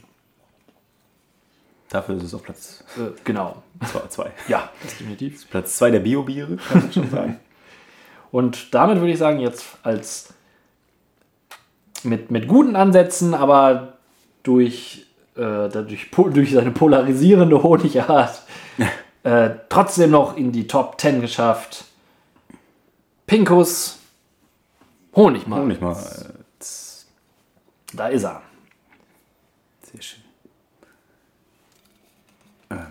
dafür ist es auf Platz äh, genau, 2. ja, definitiv. Platz 2 der Bio-Biere, kann man schon sagen. [LAUGHS] Und damit würde ich sagen, jetzt als mit, mit guten Ansätzen, aber durch, äh, dadurch, durch seine polarisierende Honigart [LAUGHS] äh, trotzdem noch in die Top 10 geschafft. Pinkus Honigmalz. Honig mal. Da ist er. Sehr schön.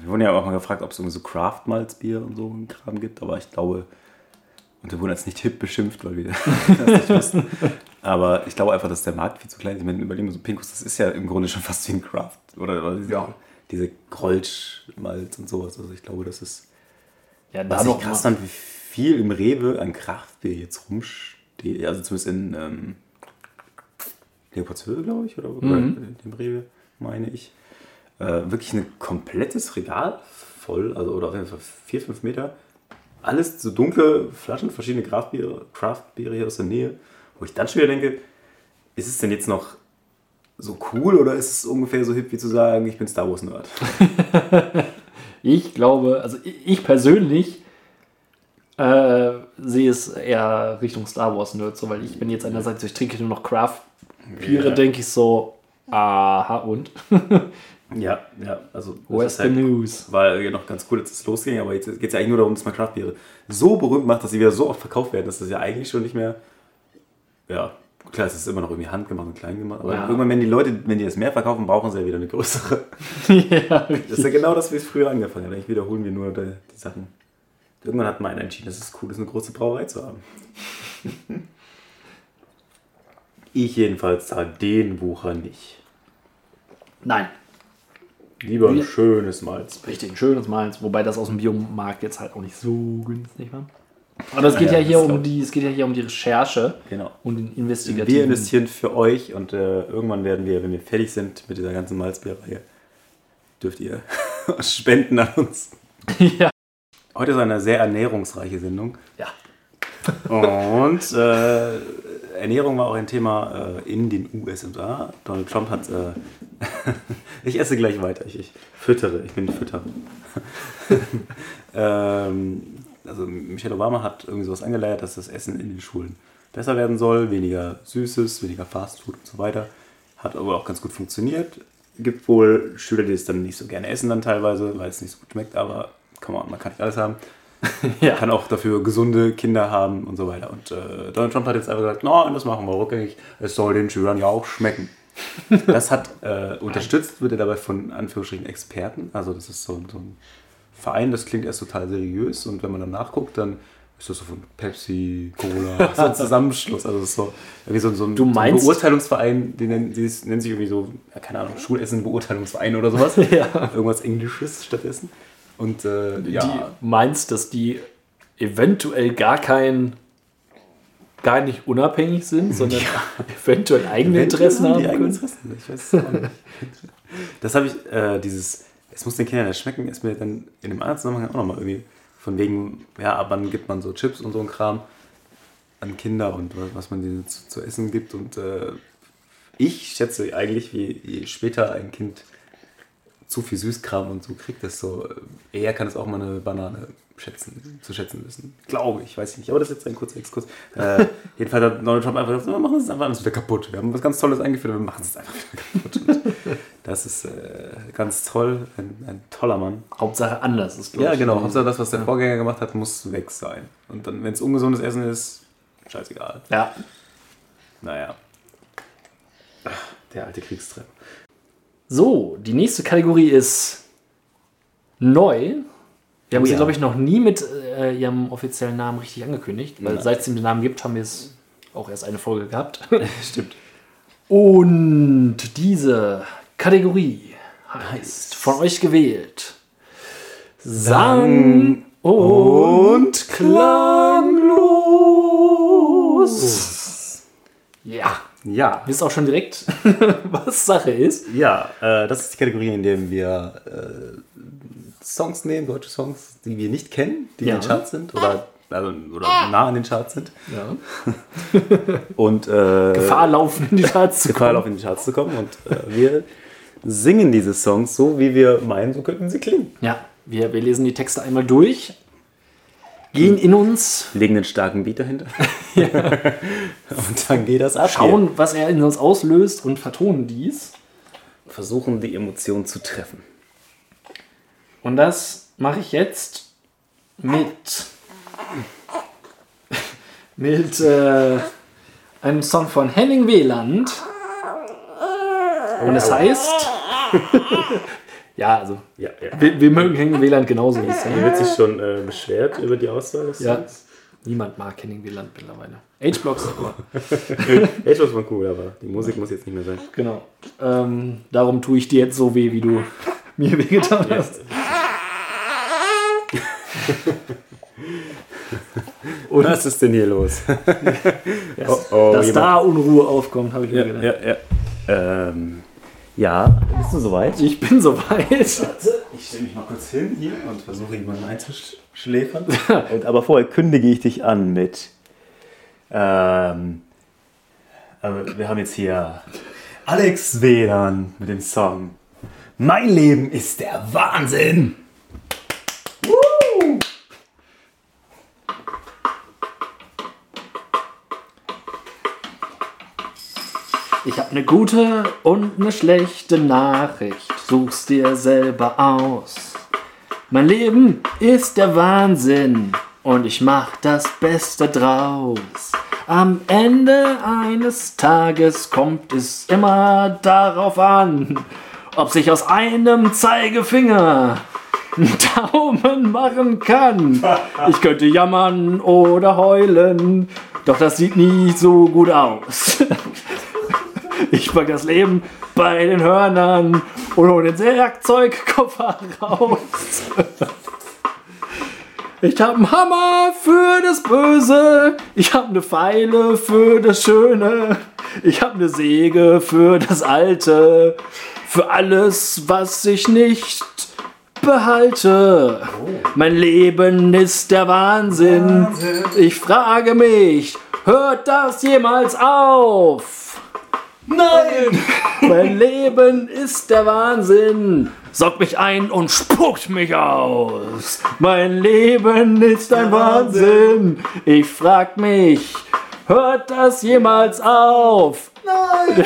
Wir wurden ja auch mal gefragt, ob es irgendwie so Craft-Malzbier und so einen Kram gibt, aber ich glaube, und wir wurden jetzt nicht hip beschimpft, weil wir [LAUGHS] das nicht wussten. Aber ich glaube einfach, dass der Markt viel zu klein ist. Ich meine, überlegen wir so Pinkus, das ist ja im Grunde schon fast wie ein Craft. Oder, oder diese, Ja. diese Grolsch-Malz und sowas. Also ich glaube, das ist. Ja, Was ich noch krass fand, wie viel im Rewe an Kraftbier jetzt rumsteht. Also zumindest in ähm, Leopoldshöhe, glaube ich, oder oder in dem Rewe, meine ich. Äh, wirklich ein komplettes Regal voll, also oder auf jeden Fall vier, fünf Meter. Alles so dunkle Flaschen, verschiedene Kraftbiere, Craftbiere hier aus der Nähe. Wo ich dann schon wieder denke, ist es denn jetzt noch so cool oder ist es ungefähr so hip wie zu sagen, ich bin Star Wars Nerd? [LAUGHS] Ich glaube, also ich ich persönlich äh, sehe es eher Richtung Star Wars Nerd, so, weil ich bin jetzt einerseits, ich trinke nur noch Craft Biere, Ja. denke ich so, aha und, [LAUGHS] Ja, ja, also das where's the halt- news? War ja noch ganz cool, dass es losging, aber jetzt geht es ja eigentlich nur darum, dass man Craftbiere so berühmt macht, dass sie wieder so oft verkauft werden, dass das ja eigentlich schon nicht mehr. Ja, klar, es ist immer noch irgendwie handgemacht und klein gemacht, aber Ja. irgendwann, wenn die Leute, wenn die das mehr verkaufen, brauchen sie ja wieder eine größere. [LAUGHS] ja, Das ist ja genau das, wie es früher angefangen hat. Eigentlich wiederholen wir nur die, die Sachen. Irgendwann hat man einen entschieden, dass es cool ist, eine große Brauerei zu haben. [LAUGHS] ich jedenfalls zahle den Bucher nicht. Nein, Lieber ein schönes Malz. richtig ein schönes Malz, wobei das aus dem Biomarkt jetzt halt auch nicht so günstig war. Aber es geht Ja, ja, hier um die, es geht ja hier um die Recherche Genau. und den investigativen. Wir investieren für euch und äh, irgendwann werden wir, wenn wir fertig sind mit dieser ganzen Malzbierreihe, dürft ihr [LAUGHS] spenden an uns. [LAUGHS] ja. Heute ist eine sehr ernährungsreiche Sendung. ja. Und äh, Ernährung war auch ein Thema äh, in den USA. Donald Trump hat. Äh, [LAUGHS] ich esse gleich weiter. Ich, ich füttere. Ich bin Fütter. [LAUGHS] ähm, also Michelle Obama hat irgendwie sowas angeleiert, dass das Essen in den Schulen besser werden soll. Weniger Süßes, weniger Fastfood und so weiter. Hat aber auch ganz gut funktioniert. Gibt wohl Schüler, die es dann nicht so gerne essen dann teilweise, weil es nicht so gut schmeckt. Aber come on, man kann nicht alles haben [LAUGHS] Ja. kann auch dafür gesunde Kinder haben und so weiter. Und äh, Donald Trump hat jetzt einfach gesagt, nein, das machen wir rückgängig. Es soll den Schülern ja auch schmecken. Das hat äh, unterstützt, wird er dabei von Anführungsstrichen Experten. Also das ist so, ein- so ein Verein, das klingt erst total seriös und wenn man dann nachguckt, dann ist das so von Pepsi, Cola, [LAUGHS] so ein Zusammenschluss. Also das ist so, irgendwie so, so, ein, so ein Beurteilungsverein, die nennen, die nennen sich irgendwie so, ja, keine Ahnung, Schulessen-Beurteilungsverein oder sowas. [LAUGHS] Ja. Irgendwas Englisches stattdessen. Und äh, ja, Die meinst, dass die eventuell gar kein gar nicht unabhängig sind, sondern [LAUGHS] eventuell eigene Interessen haben die können. Interessen. Ich weiß es auch nicht. Das habe ich, äh, dieses, es muss den Kindern ja schmecken, ist mir dann in dem anderen Zusammenhang auch nochmal irgendwie von wegen, ja, ab wann gibt man so Chips und so ein Kram an Kinder und was, man denen zu, zu essen gibt. Und äh, ich schätze eigentlich, wie je später ein Kind zu viel Süßkram und so kriegt, desto eher kann es auch mal eine Banane schätzen, zu schätzen wissen. Glaube ich, weiß ich nicht. Aber das ist jetzt ein kurzer Exkurs. Äh, [LAUGHS] jedenfalls hat Donald Trump einfach gesagt, wir machen es einfach alles wieder kaputt. Wir haben was ganz Tolles eingeführt, wir machen es einfach wieder kaputt. [LAUGHS] Und das ist äh, ganz toll, ein, ein toller Mann. Hauptsache anders ist, Ja, genau. Hauptsache das, was der Vorgänger gemacht hat, muss weg sein. Und dann, wenn es ungesundes Essen ist, scheißegal. Ja. Naja. Ach, der alte Kriegstrepp. So, die nächste Kategorie ist neu. Wir haben Oh sie, ja. glaube ich, noch nie mit äh, ihrem offiziellen Namen richtig angekündigt, weil seit es den Namen gibt, haben wir es auch erst eine Folge gehabt. [LAUGHS] [LAUGHS] Stimmt. Und diese Kategorie heißt von euch gewählt Sang und klanglos. Ja, Ja. wisst auch schon direkt, [LAUGHS] was Sache ist. Ja, äh, das ist die Kategorie, in der wir äh, Songs nehmen, deutsche Songs, die wir nicht kennen, die Ja. in den Charts sind oder, also, oder nah an den Charts sind. Ja. [LAUGHS] Und äh, Gefahr laufen in die Charts zu Gefahr kommen. auf in die Charts zu kommen. Und äh, wir singen diese Songs so, wie wir meinen, so könnten sie klingen. Ja, wir, wir lesen die Texte einmal durch, gehen in uns, Legen einen starken Beat dahinter. [LAUGHS] [LAUGHS] Und dann geht das ab. schauen, was er in uns auslöst und vertonen dies. Hier. Versuchen, die Emotionen zu treffen. Und das mache ich jetzt mit mit äh, einem Song von Henning Wieland. Und es heißt [LAUGHS] ja, also Ja, ja. wir, wir mögen Henning Wieland genauso wie es wird sich schon äh, beschwert über die Auswahl des Ja. Songs. Niemand mag Henning Wieland mittlerweile. H-Blocks, aber [LAUGHS] H-Blocks war cool, aber die Musik muss jetzt nicht mehr sein. genau. Ähm, darum tue ich dir jetzt so weh, wie du [LAUGHS] mir wehgetan hast. [LAUGHS] Was ist denn hier los? [LAUGHS] oh, oh, Dass jemand- da Unruhe aufkommt, habe ich mir ja, gedacht. ja, ja. Ähm, ja, bist du soweit? Ich bin soweit. Ich stelle mich mal kurz hin hier und versuche jemanden einzuschläfern. [LAUGHS] und, aber vorher kündige ich dich an mit. Ähm, also wir haben jetzt hier Alex Wedern mit dem Song Mein Leben ist der Wahnsinn. Eine gute und eine schlechte Nachricht. Such's dir selber aus. Mein Leben ist der Wahnsinn und ich mach das Beste draus. Am Ende eines Tages kommt es immer darauf an, ob sich aus einem Zeigefinger ein [LAUGHS] Daumen machen kann. Ich könnte jammern oder heulen, doch das sieht nie so gut aus. [LAUGHS] Ich pack das Leben bei den Hörnern und hol den Werkzeugkoffer raus. Ich hab einen Hammer für das Böse. Ich hab eine Pfeile für das Schöne. Ich hab eine Säge für das Alte. Für alles, was ich nicht behalte. Mein Leben ist der Wahnsinn. Ich frage mich, hört das jemals auf? Nein! [LAUGHS] Mein Leben ist der Wahnsinn. Saugt mich ein und spuckt mich aus. Mein Leben ist ein Wahnsinn. Ich frag mich, hört das jemals auf? Nein!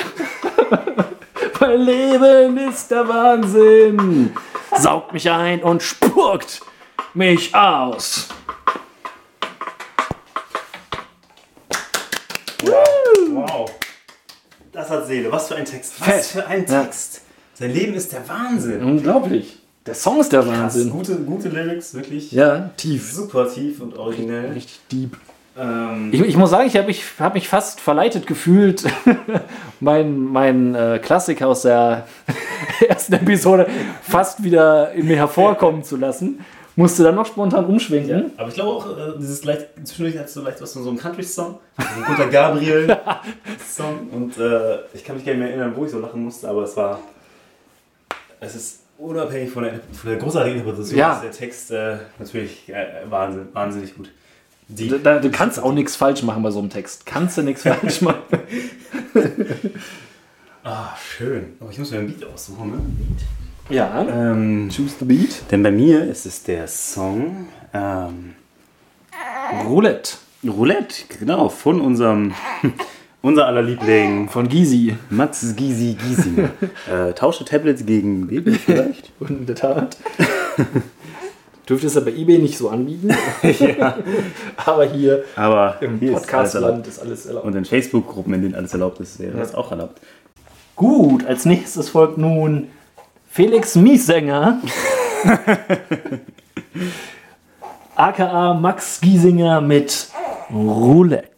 [LAUGHS] mein Leben ist der Wahnsinn. Saugt mich ein und spuckt mich aus. Wow. Das hat Seele. Was für ein Text. Was Fett. für ein Ja. Text. Sein Leben ist der Wahnsinn. Unglaublich. Der Song ist der Krass. Wahnsinn. Gute, gute Lyrics, wirklich Ja, tief. super tief und originell. Richtig deep. Ähm, Ich, ich muss sagen, ich habe mich, hab mich fast verleitet gefühlt, [LAUGHS] mein, mein äh, Klassiker aus der [LAUGHS] ersten Episode fast wieder in mir hervorkommen zu lassen. Musste dann noch spontan umschwenken. aber ich glaube auch, äh, dieses leicht, zwischendurch hat so leicht was von so einem Country-Song, so ein guter Gabriel-Song. [LAUGHS] Und äh, ich kann mich gar nicht mehr erinnern, wo ich so lachen musste, aber es war. Es ist unabhängig von der, von der großartigen Interpretation, Ja. ist der Text äh, natürlich äh, Wahnsinn, wahnsinnig gut. Die, Da, da, du kannst auch nichts falsch machen bei so einem Text. Kannst du nichts falsch machen. [LAUGHS] ah, schön. Aber ich muss mir ein Beat aussuchen, ne? Ja. Ähm, Choose the Beat. denn bei mir ist es der Song ähm, Roulette Roulette, genau, von unserem, [LAUGHS] unser aller Liebling von Gysi. Mats Gysi Gysi. [LAUGHS] äh, tausche Tablets gegen Baby vielleicht? [LAUGHS] Und in der Tat. Dürfte es ja bei eBay nicht so anbieten. Aber hier Aber im. Podcastland ist alles erlaubt. Und in Facebook-Gruppen, in denen alles erlaubt ist, wäre das auch erlaubt. Gut, als nächstes folgt nun Felix Miessänger. aka [LAUGHS] Max Giesinger mit Roulette.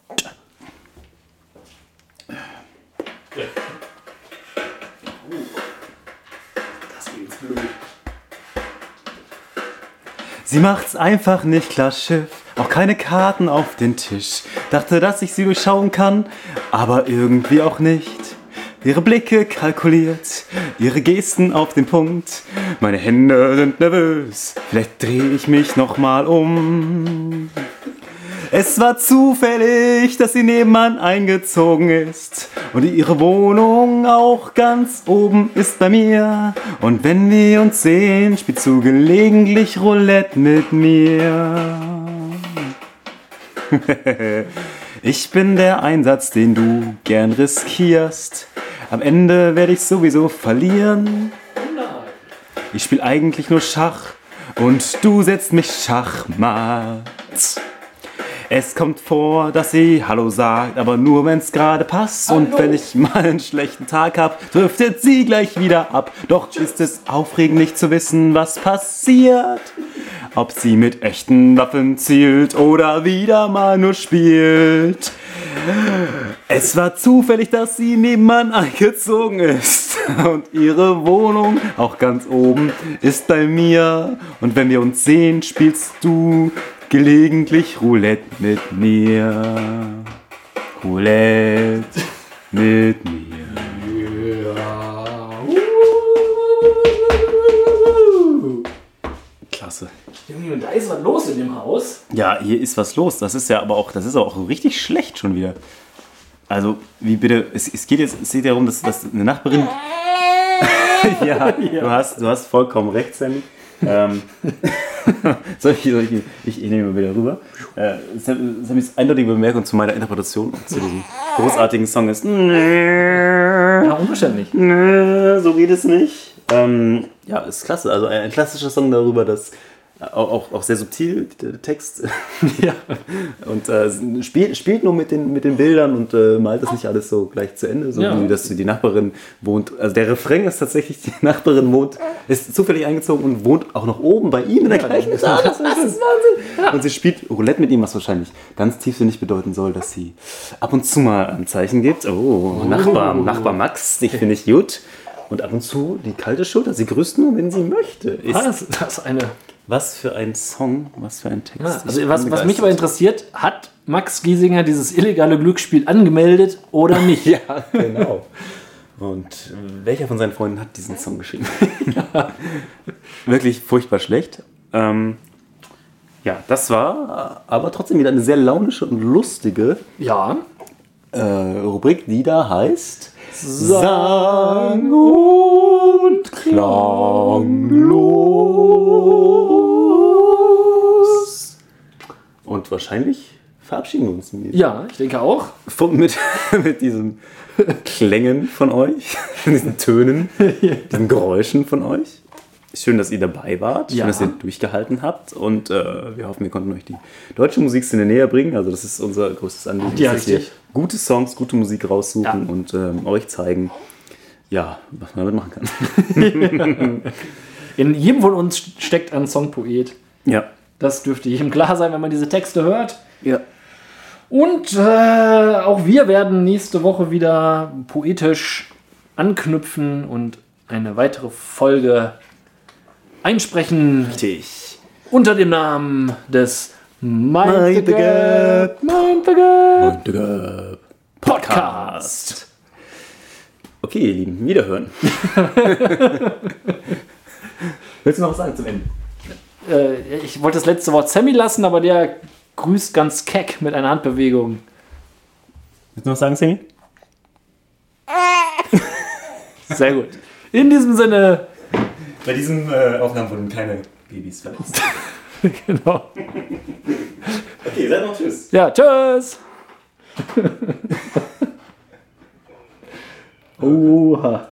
Sie macht's einfach nicht klar, Schiff. Auch keine Karten auf den Tisch. Dachte, dass ich sie durchschauen kann, aber irgendwie auch nicht. Ihre Blicke kalkuliert, ihre Gesten auf den Punkt. Meine Hände sind nervös, vielleicht drehe ich mich nochmal um. Es war zufällig, dass sie nebenan eingezogen ist und ihre Wohnung auch ganz oben ist bei mir. Und wenn wir uns sehen, spielst du gelegentlich Roulette mit mir. [LAUGHS] ich bin der Einsatz, den du gern riskierst. Am Ende werde ich sowieso verlieren. Ich spiel eigentlich nur Schach und du setzt mich Schachmatt. Es kommt vor, dass sie Hallo sagt, aber nur wenn's gerade passt. Und wenn ich mal einen schlechten Tag hab, driftet sie gleich wieder ab. Doch ist es aufregend nicht zu wissen, was passiert. ob sie mit echten Waffen zielt oder wieder mal nur spielt. Es war zufällig, dass sie nebenan eingezogen ist. [LAUGHS] Und ihre Wohnung, auch ganz oben, ist bei mir. Und wenn wir uns sehen, spielst du gelegentlich Roulette mit mir. Roulette mit mir. Klasse. Junge, und da ist was los in dem Haus. Ja, hier ist was los. Das ist ja aber auch, das ist auch richtig schlecht schon wieder. Also, wie bitte, es, es geht jetzt, es geht darum, dass, dass eine Nachbarin. [LAUGHS] ja, Du, hast, du hast vollkommen recht, Sammy. ähm, [LAUGHS] soll ich, soll ich, ich, nehme mal wieder rüber. Äh, Sam- Sammys eindeutige Bemerkung zu meiner Interpretation und zu diesem großartigen Song ist. Ja, unverständlich. So geht es nicht. Ähm, ja, ist klasse. Also ein, ein klassischer Song darüber, dass auch, auch, sehr subtil der Text [LAUGHS] Ja. und äh, spielt, spielt nur mit den, mit den Bildern und äh, malt das nicht alles so gleich zu Ende, so Ja. wie dass die Nachbarin wohnt. Also der Refrain ist tatsächlich, die Nachbarin wohnt, ist zufällig eingezogen und wohnt auch noch oben bei ihm in der gleichen Stadt. [LAUGHS] Das ist Wahnsinn. Und sie spielt Roulette mit ihm, was wahrscheinlich ganz tiefsinnig bedeuten soll, dass sie ab und zu mal ein Zeichen gibt. Oh, Nachbar, Nachbar Max, dich finde ich gut. Und ab und zu die kalte Schulter. Sie grüßt nur, wenn sie möchte. Ist, Das, das ist eine. Was für ein Song, was für ein Text. Ja, also was, was mich aber interessiert, hat Max Giesinger dieses illegale Glücksspiel angemeldet oder [LAUGHS] nicht? Ja, genau. Und welcher von seinen Freunden hat diesen Song geschrieben? [LAUGHS] Wirklich furchtbar schlecht. Ähm, ja, das war aber trotzdem wieder eine sehr launische und lustige Ja. äh, Rubrik, die da heißt Sang und Klanglos. Und wahrscheinlich verabschieden wir uns mit Ja, ich denke auch. von, mit, [LAUGHS] mit diesen Klängen von euch, [LAUGHS] diesen Tönen, [LAUGHS] diesen Geräuschen von euch. Schön, dass ihr dabei wart, Ja. schön, dass ihr durchgehalten habt und äh, wir hoffen, wir konnten euch die deutsche Musikszene näher bringen. Also das ist unser größtes Anliegen, Ja, dass wir gute Songs, gute Musik raussuchen Ja. und ähm, euch zeigen, ja, was man damit machen kann. [LAUGHS] In jedem von uns steckt ein Songpoet. Ja. Das dürfte jedem klar sein, wenn man diese Texte hört. Ja. Und äh, auch wir werden nächste Woche wieder poetisch anknüpfen und eine weitere Folge einsprechen Richtig. unter dem Namen des Mind, Mind the the Gap, Mind the Gap äh, Podcast. Okay, ihr Lieben, wiederhören. [LAUGHS] Willst du noch was sagen zum Ende? Äh, ich wollte das letzte Wort Sammy lassen, aber der grüßt ganz keck mit einer Handbewegung. Willst du noch sagen, Sammy? [LAUGHS] Sehr gut. In diesem Sinne, Bei diesen äh, Aufnahmen wurden keine Babys verletzt. [LAUGHS] genau. Okay, seid noch tschüss. Ja, tschüss. Oha.